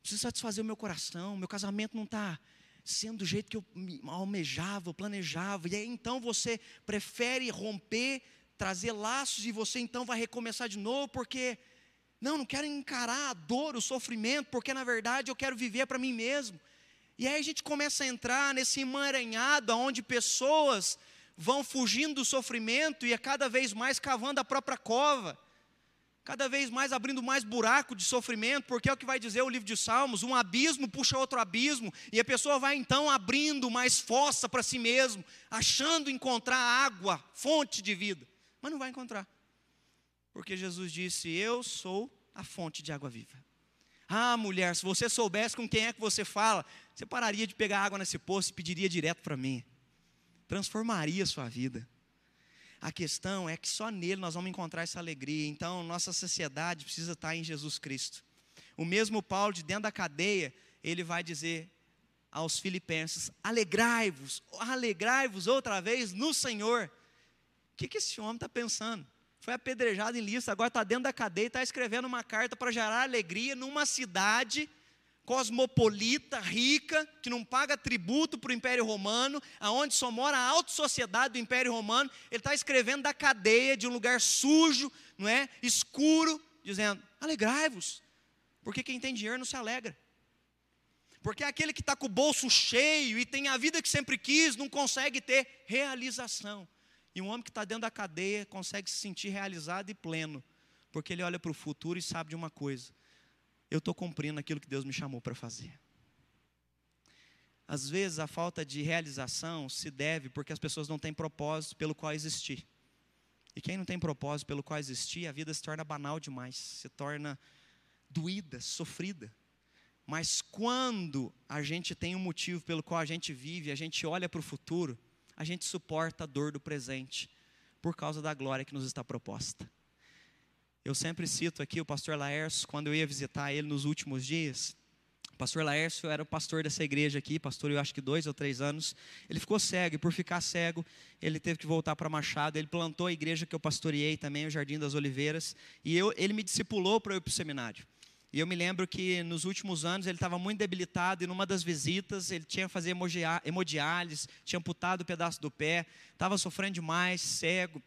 Preciso satisfazer o meu coração. Meu casamento não está sendo do jeito que eu almejava, planejava. E aí então você prefere romper, trazer laços e você então vai recomeçar de novo, porque não, não quero encarar a dor, o sofrimento, porque na verdade eu quero viver para mim mesmo. E aí a gente começa a entrar nesse emaranhado onde pessoas vão fugindo do sofrimento e é cada vez mais cavando a própria cova, cada vez mais abrindo mais buraco de sofrimento, porque é o que vai dizer o livro de Salmos: um abismo puxa outro abismo, e a pessoa vai então abrindo mais fossa para si mesmo, achando encontrar água, fonte de vida, mas não vai encontrar, porque Jesus disse: Eu sou a fonte de água viva. Ah, mulher, se você soubesse com quem é que você fala, você pararia de pegar água nesse poço e pediria direto para mim. Transformaria a sua vida. A questão é que só nele nós vamos encontrar essa alegria. Então, nossa sociedade precisa estar em Jesus Cristo. O mesmo Paulo, de dentro da cadeia, ele vai dizer aos filipenses: alegrai-vos, alegrai-vos outra vez no Senhor. O que, que esse homem está pensando? Foi apedrejado em lista, agora está dentro da cadeia e está escrevendo uma carta para gerar alegria numa cidade cosmopolita, rica, que não paga tributo para o Império Romano, aonde só mora a alta sociedade do Império Romano, ele está escrevendo da cadeia, de um lugar sujo, não é? escuro, dizendo: alegrai-vos, porque quem tem dinheiro não se alegra. Porque aquele que está com o bolso cheio e tem a vida que sempre quis, não consegue ter realização. E um homem que está dentro da cadeia consegue se sentir realizado e pleno, porque ele olha para o futuro e sabe de uma coisa: eu estou cumprindo aquilo que Deus me chamou para fazer. Às vezes a falta de realização se deve porque as pessoas não têm propósito pelo qual existir. E quem não tem propósito pelo qual existir, a vida se torna banal demais, se torna doída, sofrida. Mas quando a gente tem um motivo pelo qual a gente vive, a gente olha para o futuro, a gente suporta a dor do presente, por causa da glória que nos está proposta. Eu sempre cito aqui o pastor Laércio, quando eu ia visitar ele nos últimos dias. O pastor Laércio era o pastor dessa igreja aqui, pastor eu acho que dois ou três anos. Ele ficou cego, e por ficar cego, ele teve que voltar para Machado. Ele plantou a igreja que eu pastoreei também, o Jardim das Oliveiras. E eu, ele me discipulou para eu ir para o seminário. E eu me lembro que nos últimos anos ele estava muito debilitado e numa das visitas ele tinha que fazer hemodiálise, tinha amputado o um pedaço do pé, estava sofrendo demais, cego,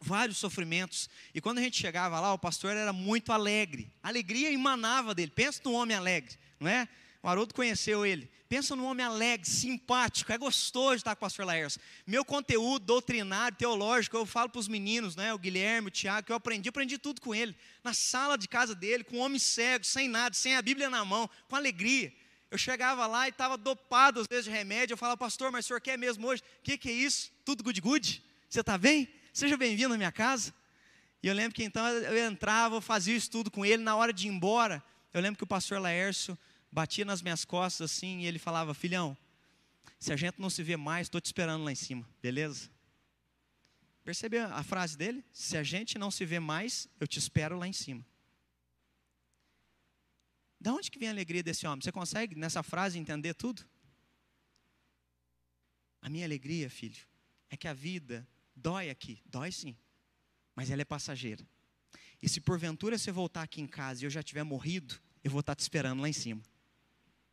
vários sofrimentos. E quando a gente chegava lá, o pastor era muito alegre. Alegria emanava dele. Pensa num homem alegre, não é? O Haroldo conheceu ele. Pensa num homem alegre, simpático, é gostoso estar com o pastor Laércio. Meu conteúdo doutrinário, teológico, eu falo para os meninos, né, o Guilherme, o Tiago, que eu aprendi, aprendi tudo com ele. Na sala de casa dele, com um homem cego, sem nada, sem a Bíblia na mão, com alegria. Eu chegava lá e estava dopado às vezes de remédio. Eu falava, pastor, mas o senhor quer mesmo hoje? O que, que é isso? Tudo good good? Você está bem? Seja bem-vindo à minha casa. E eu lembro que então eu entrava, eu fazia o estudo com ele. Na hora de ir embora, eu lembro que o pastor Laércio batia nas minhas costas assim e ele falava: Filhão, se a gente não se vê mais, estou te esperando lá em cima, beleza? Percebeu a frase dele? Se a gente não se vê mais, eu te espero lá em cima. Da onde que vem a alegria desse homem? Você consegue nessa frase entender tudo? A minha alegria, filho, é que a vida dói aqui, dói sim, mas ela é passageira. E se porventura você voltar aqui em casa e eu já tiver morrido, eu vou estar te esperando lá em cima.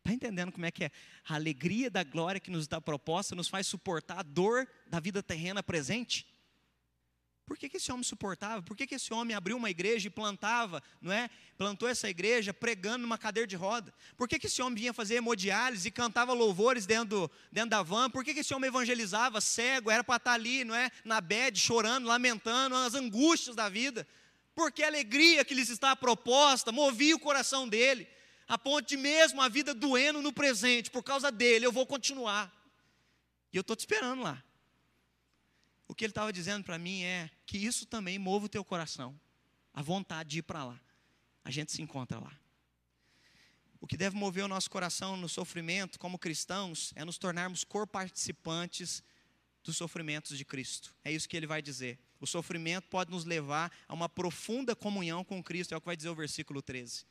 Está entendendo como é que é? A alegria da glória que nos dá proposta nos faz suportar a dor da vida terrena presente? Por que, que esse homem suportava? Por que, que esse homem abriu uma igreja e plantava, não é? Plantou essa igreja pregando numa cadeira de roda? Por que, que esse homem vinha fazer hemodiálise e cantava louvores dentro, dentro da van? Por que, que esse homem evangelizava cego? Era para estar ali, não é? Na bed, chorando, lamentando, as angústias da vida. Porque a alegria que lhes está proposta movia o coração dele a ponto de mesmo a vida doendo no presente, por causa dele, eu vou continuar. E eu estou te esperando lá. O que ele estava dizendo para mim é que isso também move o teu coração, a vontade de ir para lá. A gente se encontra lá. O que deve mover o nosso coração no sofrimento, como cristãos, é nos tornarmos co-participantes dos sofrimentos de Cristo. É isso que ele vai dizer. O sofrimento pode nos levar a uma profunda comunhão com Cristo, é o que vai dizer o versículo 13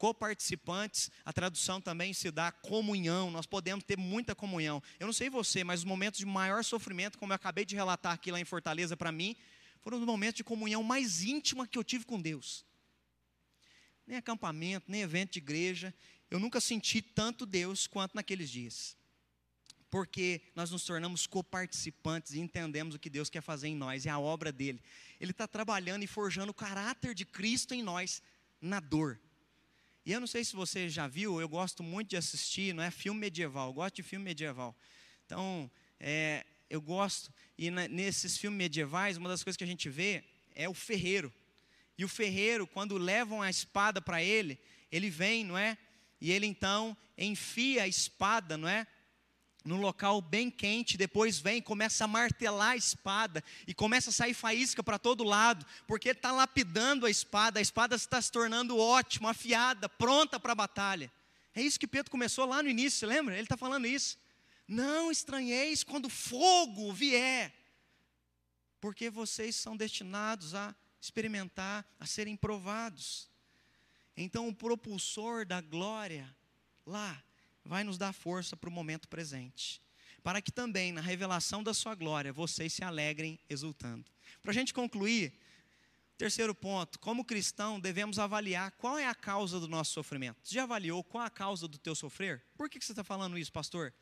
coparticipantes, a tradução também se dá comunhão, nós podemos ter muita comunhão. Eu não sei você, mas os momentos de maior sofrimento, como eu acabei de relatar aqui lá em Fortaleza para mim, foram os momentos de comunhão mais íntima que eu tive com Deus. Nem acampamento, nem evento de igreja, eu nunca senti tanto Deus quanto naqueles dias. Porque nós nos tornamos coparticipantes e entendemos o que Deus quer fazer em nós, é a obra dele. Ele está trabalhando e forjando o caráter de Cristo em nós, na dor e eu não sei se você já viu, eu gosto muito de assistir, não é filme medieval, eu gosto de filme medieval. Então, é, eu gosto, e na, nesses filmes medievais, uma das coisas que a gente vê é o ferreiro. E o ferreiro, quando levam a espada para ele, ele vem, não é? E ele então enfia a espada, não é? Num local bem quente, depois vem, começa a martelar a espada e começa a sair faísca para todo lado, porque está lapidando a espada, a espada está se tornando ótima, afiada, pronta para a batalha. É isso que Pedro começou lá no início, lembra? Ele está falando isso. Não estranheis quando fogo vier, porque vocês são destinados a experimentar, a serem provados. Então, o propulsor da glória lá vai nos dar força para o momento presente. Para que também, na revelação da sua glória, vocês se alegrem exultando. Para a gente concluir, terceiro ponto: como cristão, devemos avaliar qual é a causa do nosso sofrimento. Você já avaliou qual é a causa do teu sofrer? Por que você está falando isso, pastor?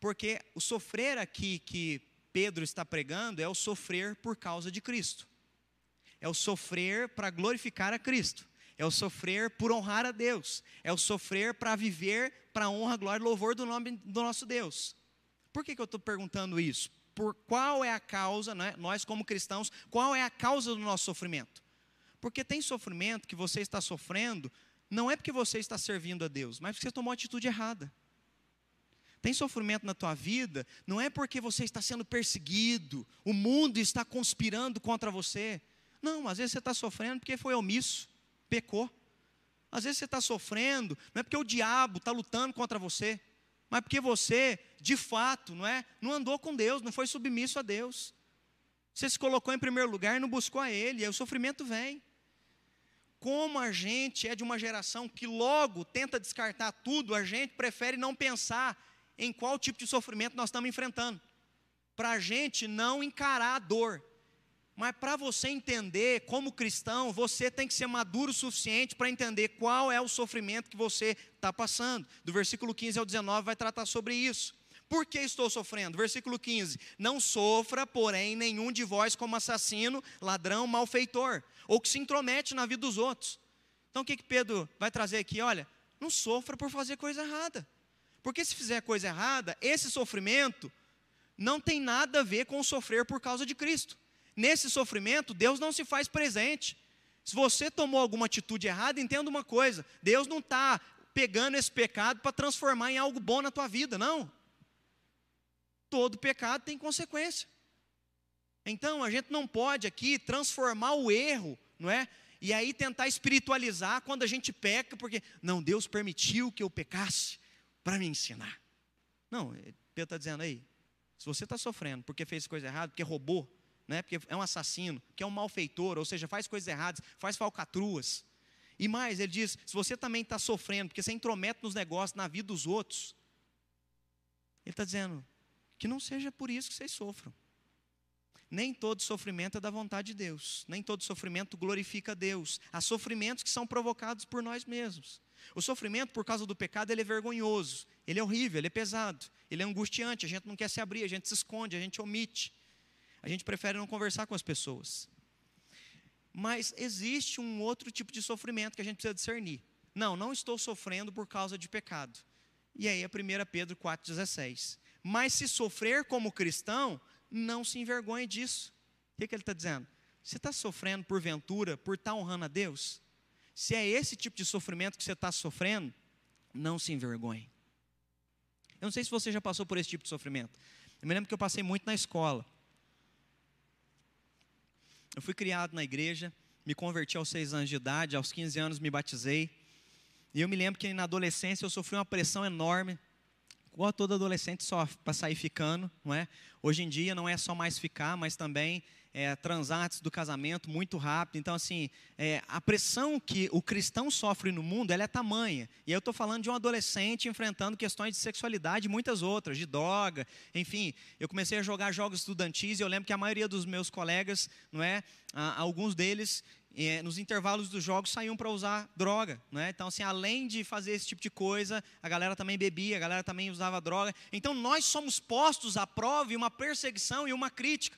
Porque o sofrer aqui que Pedro está pregando é o sofrer por causa de Cristo. É o sofrer para glorificar a Cristo é o sofrer por honrar a Deus, é o sofrer para viver para honra, glória e louvor do nome do nosso Deus. Por que, que eu estou perguntando isso? Por qual é a causa, né? nós como cristãos, qual é a causa do nosso sofrimento? Porque tem sofrimento que você está sofrendo, não é porque você está servindo a Deus, mas porque você tomou a atitude errada. Tem sofrimento na tua vida, não é porque você está sendo perseguido, o mundo está conspirando contra você. Não, às vezes você está sofrendo porque foi omisso pecou. Às vezes você está sofrendo, não é porque o diabo está lutando contra você, mas porque você, de fato, não é, não andou com Deus, não foi submisso a Deus. Você se colocou em primeiro lugar e não buscou a Ele, e aí o sofrimento vem. Como a gente é de uma geração que logo tenta descartar tudo, a gente prefere não pensar em qual tipo de sofrimento nós estamos enfrentando, para a gente não encarar a dor. Mas para você entender, como cristão, você tem que ser maduro o suficiente para entender qual é o sofrimento que você está passando. Do versículo 15 ao 19 vai tratar sobre isso. Por que estou sofrendo? Versículo 15: Não sofra, porém, nenhum de vós como assassino, ladrão, malfeitor, ou que se intromete na vida dos outros. Então o que, que Pedro vai trazer aqui? Olha, não sofra por fazer coisa errada. Porque se fizer coisa errada, esse sofrimento não tem nada a ver com sofrer por causa de Cristo. Nesse sofrimento, Deus não se faz presente. Se você tomou alguma atitude errada, entenda uma coisa: Deus não está pegando esse pecado para transformar em algo bom na tua vida, não. Todo pecado tem consequência. Então, a gente não pode aqui transformar o erro, não é? E aí tentar espiritualizar quando a gente peca, porque, não, Deus permitiu que eu pecasse para me ensinar. Não, Pedro está dizendo aí, se você está sofrendo porque fez coisa errada, porque roubou, né, porque é um assassino, que é um malfeitor, ou seja, faz coisas erradas, faz falcatruas. E mais, ele diz: se você também está sofrendo, porque você intromete nos negócios, na vida dos outros, ele está dizendo que não seja por isso que vocês sofram. Nem todo sofrimento é da vontade de Deus, nem todo sofrimento glorifica a Deus. Há sofrimentos que são provocados por nós mesmos. O sofrimento por causa do pecado ele é vergonhoso, ele é horrível, ele é pesado, ele é angustiante, a gente não quer se abrir, a gente se esconde, a gente omite. A gente prefere não conversar com as pessoas. Mas existe um outro tipo de sofrimento que a gente precisa discernir. Não, não estou sofrendo por causa de pecado. E aí a 1 Pedro 4,16. Mas se sofrer como cristão, não se envergonhe disso. O que, que ele está dizendo? Você está sofrendo porventura por estar honrando a Deus? Se é esse tipo de sofrimento que você está sofrendo, não se envergonhe. Eu não sei se você já passou por esse tipo de sofrimento. Eu me lembro que eu passei muito na escola. Eu fui criado na igreja, me converti aos seis anos de idade, aos 15 anos me batizei. E eu me lembro que na adolescência eu sofri uma pressão enorme, igual todo adolescente só para sair ficando, não é? Hoje em dia não é só mais ficar, mas também é, do casamento muito rápido. Então, assim, é, a pressão que o cristão sofre no mundo, ela é tamanha. E eu estou falando de um adolescente enfrentando questões de sexualidade e muitas outras, de droga, enfim. Eu comecei a jogar jogos estudantis e eu lembro que a maioria dos meus colegas, não é, alguns deles é, nos intervalos dos jogos saíam para usar droga, é? Então, assim, além de fazer esse tipo de coisa, a galera também bebia, a galera também usava droga. Então, nós somos postos à prova e uma perseguição e uma crítica.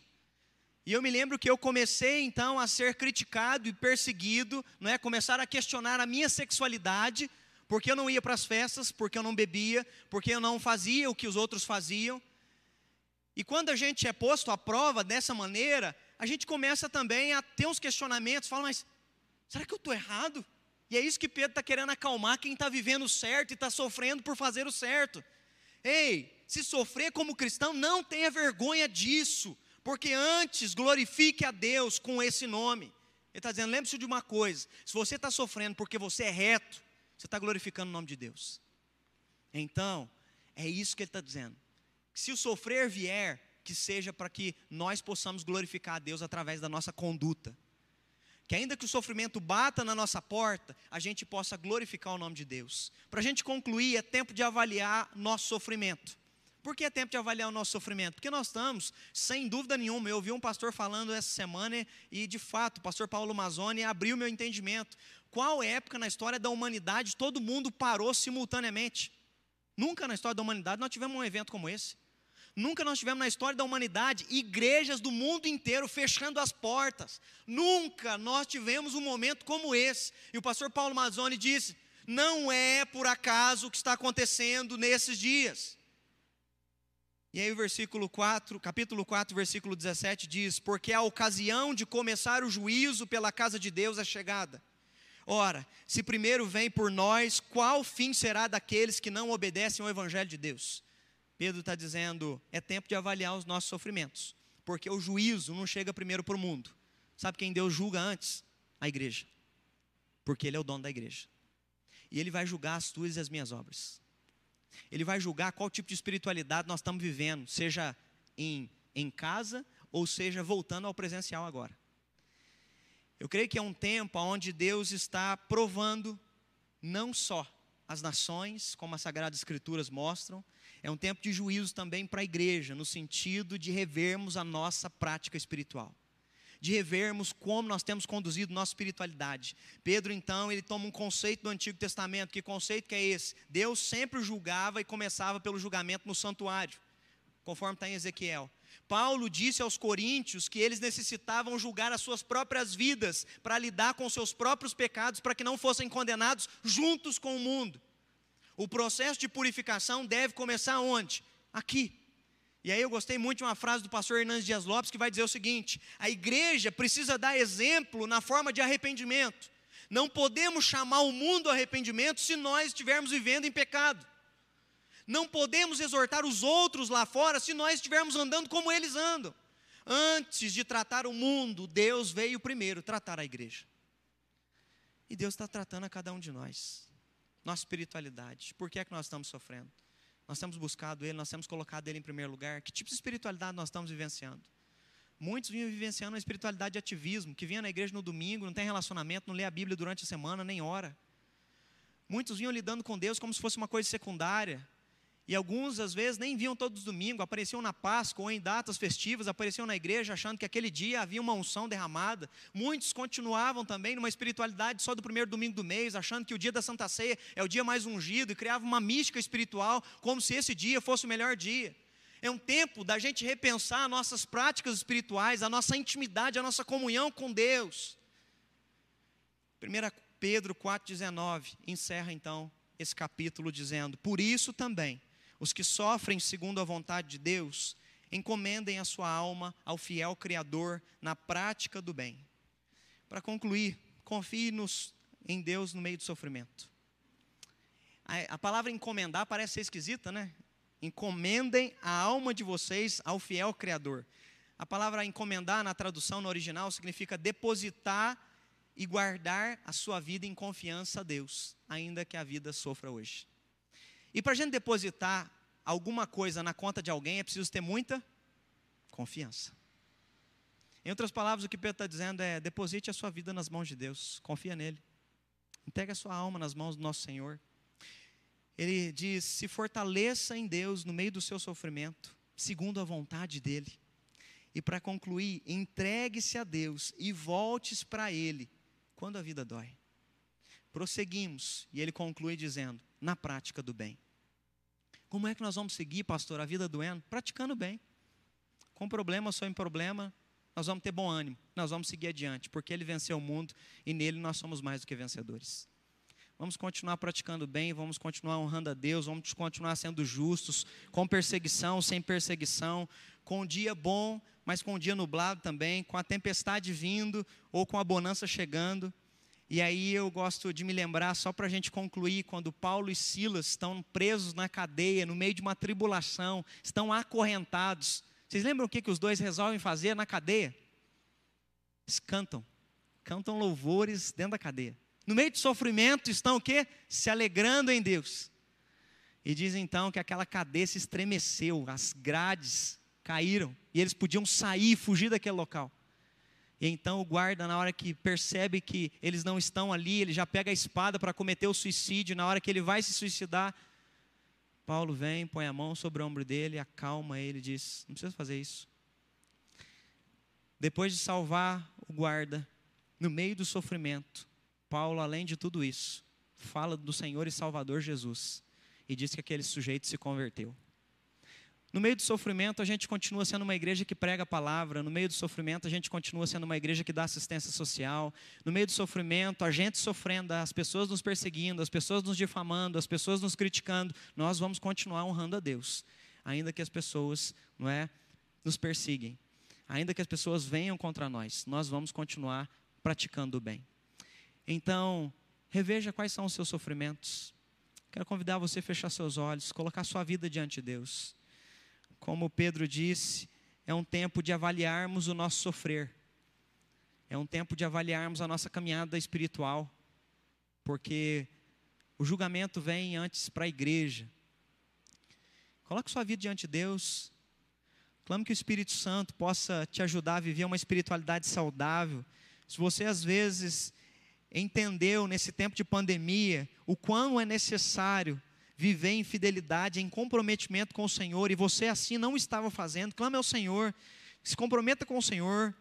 E eu me lembro que eu comecei então a ser criticado e perseguido, não é? Começar a questionar a minha sexualidade, porque eu não ia para as festas, porque eu não bebia, porque eu não fazia o que os outros faziam. E quando a gente é posto à prova dessa maneira, a gente começa também a ter uns questionamentos, fala, mas será que eu estou errado? E é isso que Pedro está querendo acalmar quem está vivendo certo e está sofrendo por fazer o certo. Ei, se sofrer como cristão, não tenha vergonha disso porque antes glorifique a Deus com esse nome. Ele está dizendo: lembre-se de uma coisa: se você está sofrendo porque você é reto, você está glorificando o nome de Deus. Então, é isso que ele está dizendo. Se o sofrer vier, que seja para que nós possamos glorificar a Deus através da nossa conduta. Que ainda que o sofrimento bata na nossa porta, a gente possa glorificar o nome de Deus. Para a gente concluir, é tempo de avaliar nosso sofrimento. Por que é tempo de avaliar o nosso sofrimento? Porque nós estamos, sem dúvida nenhuma, eu ouvi um pastor falando essa semana e, de fato, o pastor Paulo Mazzoni abriu meu entendimento. Qual época na história da humanidade todo mundo parou simultaneamente? Nunca na história da humanidade nós tivemos um evento como esse. Nunca nós tivemos na história da humanidade igrejas do mundo inteiro fechando as portas. Nunca nós tivemos um momento como esse. E o pastor Paulo Mazzoni disse: não é por acaso o que está acontecendo nesses dias. E aí o versículo 4, capítulo 4, versículo 17 diz: "Porque a ocasião de começar o juízo pela casa de Deus é chegada. Ora, se primeiro vem por nós, qual fim será daqueles que não obedecem ao evangelho de Deus?" Pedro está dizendo: é tempo de avaliar os nossos sofrimentos, porque o juízo não chega primeiro para o mundo. Sabe quem Deus julga antes? A igreja, porque Ele é o dono da igreja. e ele vai julgar as tuas e as minhas obras. Ele vai julgar qual tipo de espiritualidade nós estamos vivendo, seja em, em casa ou seja voltando ao presencial agora. Eu creio que é um tempo onde Deus está provando não só as nações, como as Sagradas Escrituras mostram, é um tempo de juízo também para a igreja, no sentido de revermos a nossa prática espiritual de revermos como nós temos conduzido nossa espiritualidade. Pedro, então, ele toma um conceito do Antigo Testamento. Que conceito que é esse? Deus sempre julgava e começava pelo julgamento no santuário, conforme está em Ezequiel. Paulo disse aos coríntios que eles necessitavam julgar as suas próprias vidas para lidar com seus próprios pecados, para que não fossem condenados juntos com o mundo. O processo de purificação deve começar onde? Aqui. E aí eu gostei muito de uma frase do pastor Hernandes Dias Lopes que vai dizer o seguinte: a igreja precisa dar exemplo na forma de arrependimento. Não podemos chamar o mundo arrependimento se nós estivermos vivendo em pecado. Não podemos exortar os outros lá fora se nós estivermos andando como eles andam. Antes de tratar o mundo, Deus veio primeiro tratar a igreja. E Deus está tratando a cada um de nós. Nossa espiritualidade. Por que é que nós estamos sofrendo? Nós temos buscado Ele, nós temos colocado Ele em primeiro lugar. Que tipo de espiritualidade nós estamos vivenciando? Muitos vinham vivenciando uma espiritualidade de ativismo, que vinha na igreja no domingo, não tem relacionamento, não lê a Bíblia durante a semana, nem ora. Muitos vinham lidando com Deus como se fosse uma coisa secundária, e alguns, às vezes, nem viam todos os domingos, apareciam na Páscoa ou em datas festivas, apareciam na igreja achando que aquele dia havia uma unção derramada. Muitos continuavam também numa espiritualidade só do primeiro domingo do mês, achando que o dia da Santa Ceia é o dia mais ungido e criavam uma mística espiritual, como se esse dia fosse o melhor dia. É um tempo da gente repensar nossas práticas espirituais, a nossa intimidade, a nossa comunhão com Deus. 1 Pedro 4,19 encerra então esse capítulo dizendo: Por isso também os que sofrem segundo a vontade de Deus, encomendem a sua alma ao fiel Criador na prática do bem. Para concluir, confie nos, em Deus no meio do sofrimento. A, a palavra encomendar parece ser esquisita, né? Encomendem a alma de vocês ao fiel Criador. A palavra encomendar na tradução no original significa depositar e guardar a sua vida em confiança a Deus, ainda que a vida sofra hoje. E para a gente depositar alguma coisa na conta de alguém, é preciso ter muita confiança. Em outras palavras, o que Pedro está dizendo é: deposite a sua vida nas mãos de Deus, confia nele. Entregue a sua alma nas mãos do nosso Senhor. Ele diz: se fortaleça em Deus no meio do seu sofrimento, segundo a vontade dEle. E para concluir, entregue-se a Deus e volte para Ele quando a vida dói. Prosseguimos, e ele conclui dizendo: na prática do bem. Como é que nós vamos seguir, pastor, a vida doendo? Praticando bem. Com problema ou sem problema, nós vamos ter bom ânimo, nós vamos seguir adiante, porque Ele venceu o mundo e nele nós somos mais do que vencedores. Vamos continuar praticando bem, vamos continuar honrando a Deus, vamos continuar sendo justos, com perseguição, sem perseguição, com um dia bom, mas com um dia nublado também, com a tempestade vindo ou com a bonança chegando. E aí eu gosto de me lembrar, só para a gente concluir, quando Paulo e Silas estão presos na cadeia, no meio de uma tribulação, estão acorrentados. Vocês lembram o que, que os dois resolvem fazer na cadeia? Eles cantam, cantam louvores dentro da cadeia. No meio de sofrimento estão o quê? Se alegrando em Deus. E diz então que aquela cadeia se estremeceu, as grades caíram, e eles podiam sair, fugir daquele local. E então o guarda, na hora que percebe que eles não estão ali, ele já pega a espada para cometer o suicídio. Na hora que ele vai se suicidar, Paulo vem, põe a mão sobre o ombro dele, acalma ele, diz: Não precisa fazer isso. Depois de salvar o guarda, no meio do sofrimento, Paulo, além de tudo isso, fala do Senhor e Salvador Jesus e diz que aquele sujeito se converteu. No meio do sofrimento, a gente continua sendo uma igreja que prega a palavra. No meio do sofrimento, a gente continua sendo uma igreja que dá assistência social. No meio do sofrimento, a gente sofrendo, as pessoas nos perseguindo, as pessoas nos difamando, as pessoas nos criticando, nós vamos continuar honrando a Deus, ainda que as pessoas, não é, nos persigam. Ainda que as pessoas venham contra nós, nós vamos continuar praticando o bem. Então, reveja quais são os seus sofrimentos. Quero convidar você a fechar seus olhos, colocar sua vida diante de Deus. Como Pedro disse, é um tempo de avaliarmos o nosso sofrer. É um tempo de avaliarmos a nossa caminhada espiritual. Porque o julgamento vem antes para a igreja. Coloque sua vida diante de Deus. Clame que o Espírito Santo possa te ajudar a viver uma espiritualidade saudável. Se você às vezes entendeu nesse tempo de pandemia o quão é necessário viver em fidelidade, em comprometimento com o Senhor, e você assim não estava fazendo, clame ao Senhor, se comprometa com o Senhor,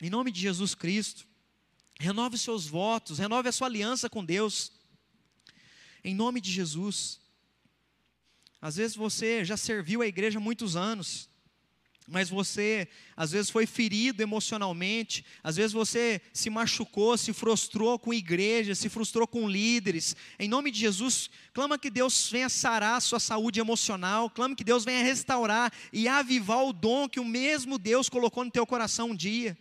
em nome de Jesus Cristo. Renove os seus votos, renove a sua aliança com Deus. Em nome de Jesus. Às vezes você já serviu a igreja há muitos anos, mas você às vezes foi ferido emocionalmente, às vezes você se machucou, se frustrou com igreja, se frustrou com líderes. Em nome de Jesus, clama que Deus venha sarar a sua saúde emocional, clama que Deus venha restaurar e avivar o dom que o mesmo Deus colocou no teu coração um dia.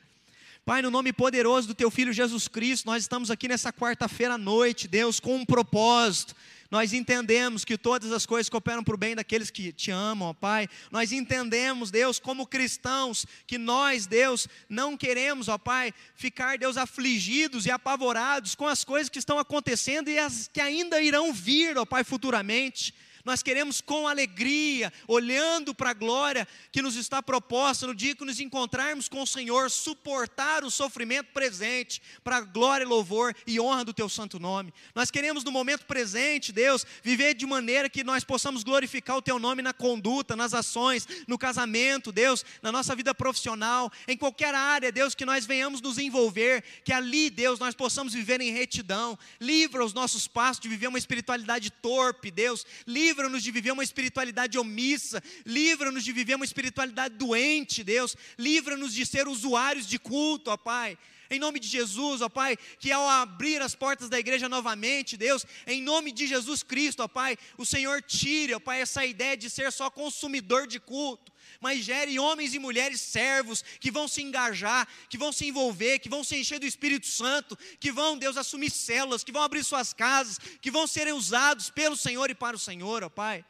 Pai, no nome poderoso do teu filho Jesus Cristo, nós estamos aqui nessa quarta-feira à noite, Deus, com um propósito nós entendemos que todas as coisas cooperam para o bem daqueles que te amam, ó Pai. Nós entendemos, Deus, como cristãos, que nós, Deus, não queremos, ó Pai, ficar, Deus, afligidos e apavorados com as coisas que estão acontecendo e as que ainda irão vir, ó Pai, futuramente nós queremos com alegria, olhando para a glória que nos está proposta no dia que nos encontrarmos com o Senhor, suportar o sofrimento presente para a glória, louvor e honra do teu santo nome. Nós queremos no momento presente, Deus, viver de maneira que nós possamos glorificar o teu nome na conduta, nas ações, no casamento, Deus, na nossa vida profissional, em qualquer área, Deus, que nós venhamos nos envolver, que ali, Deus, nós possamos viver em retidão. Livra os nossos passos de viver uma espiritualidade torpe, Deus. Livra livra-nos de viver uma espiritualidade omissa, livra-nos de viver uma espiritualidade doente, Deus, livra-nos de ser usuários de culto, ó Pai. Em nome de Jesus, ó Pai, que ao abrir as portas da igreja novamente, Deus, em nome de Jesus Cristo, ó Pai, o Senhor tire, ó Pai, essa ideia de ser só consumidor de culto, mas gere homens e mulheres servos que vão se engajar, que vão se envolver, que vão se encher do Espírito Santo, que vão, Deus, assumir células, que vão abrir suas casas, que vão ser usados pelo Senhor e para o Senhor, ó Pai.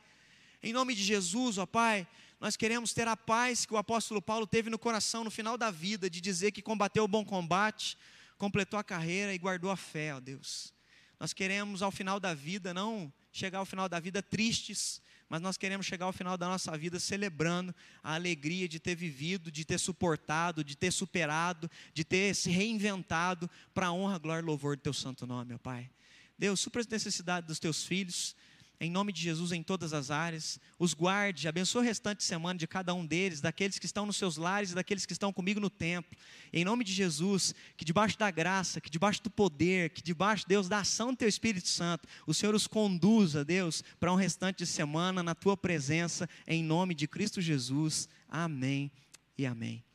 Em nome de Jesus, ó Pai, nós queremos ter a paz que o apóstolo Paulo teve no coração no final da vida, de dizer que combateu o bom combate, completou a carreira e guardou a fé, ó Deus. Nós queremos ao final da vida não chegar ao final da vida tristes, mas nós queremos chegar ao final da nossa vida celebrando a alegria de ter vivido, de ter suportado, de ter superado, de ter se reinventado para a honra, glória e louvor do teu santo nome, meu Pai. Deus, supra as necessidades dos teus filhos, em nome de Jesus em todas as áreas, os guarde, abençoe o restante de semana de cada um deles, daqueles que estão nos seus lares e daqueles que estão comigo no templo, em nome de Jesus, que debaixo da graça, que debaixo do poder, que debaixo, Deus, da ação do Teu Espírito Santo, o Senhor os conduza, Deus, para um restante de semana na Tua presença, em nome de Cristo Jesus, amém e amém.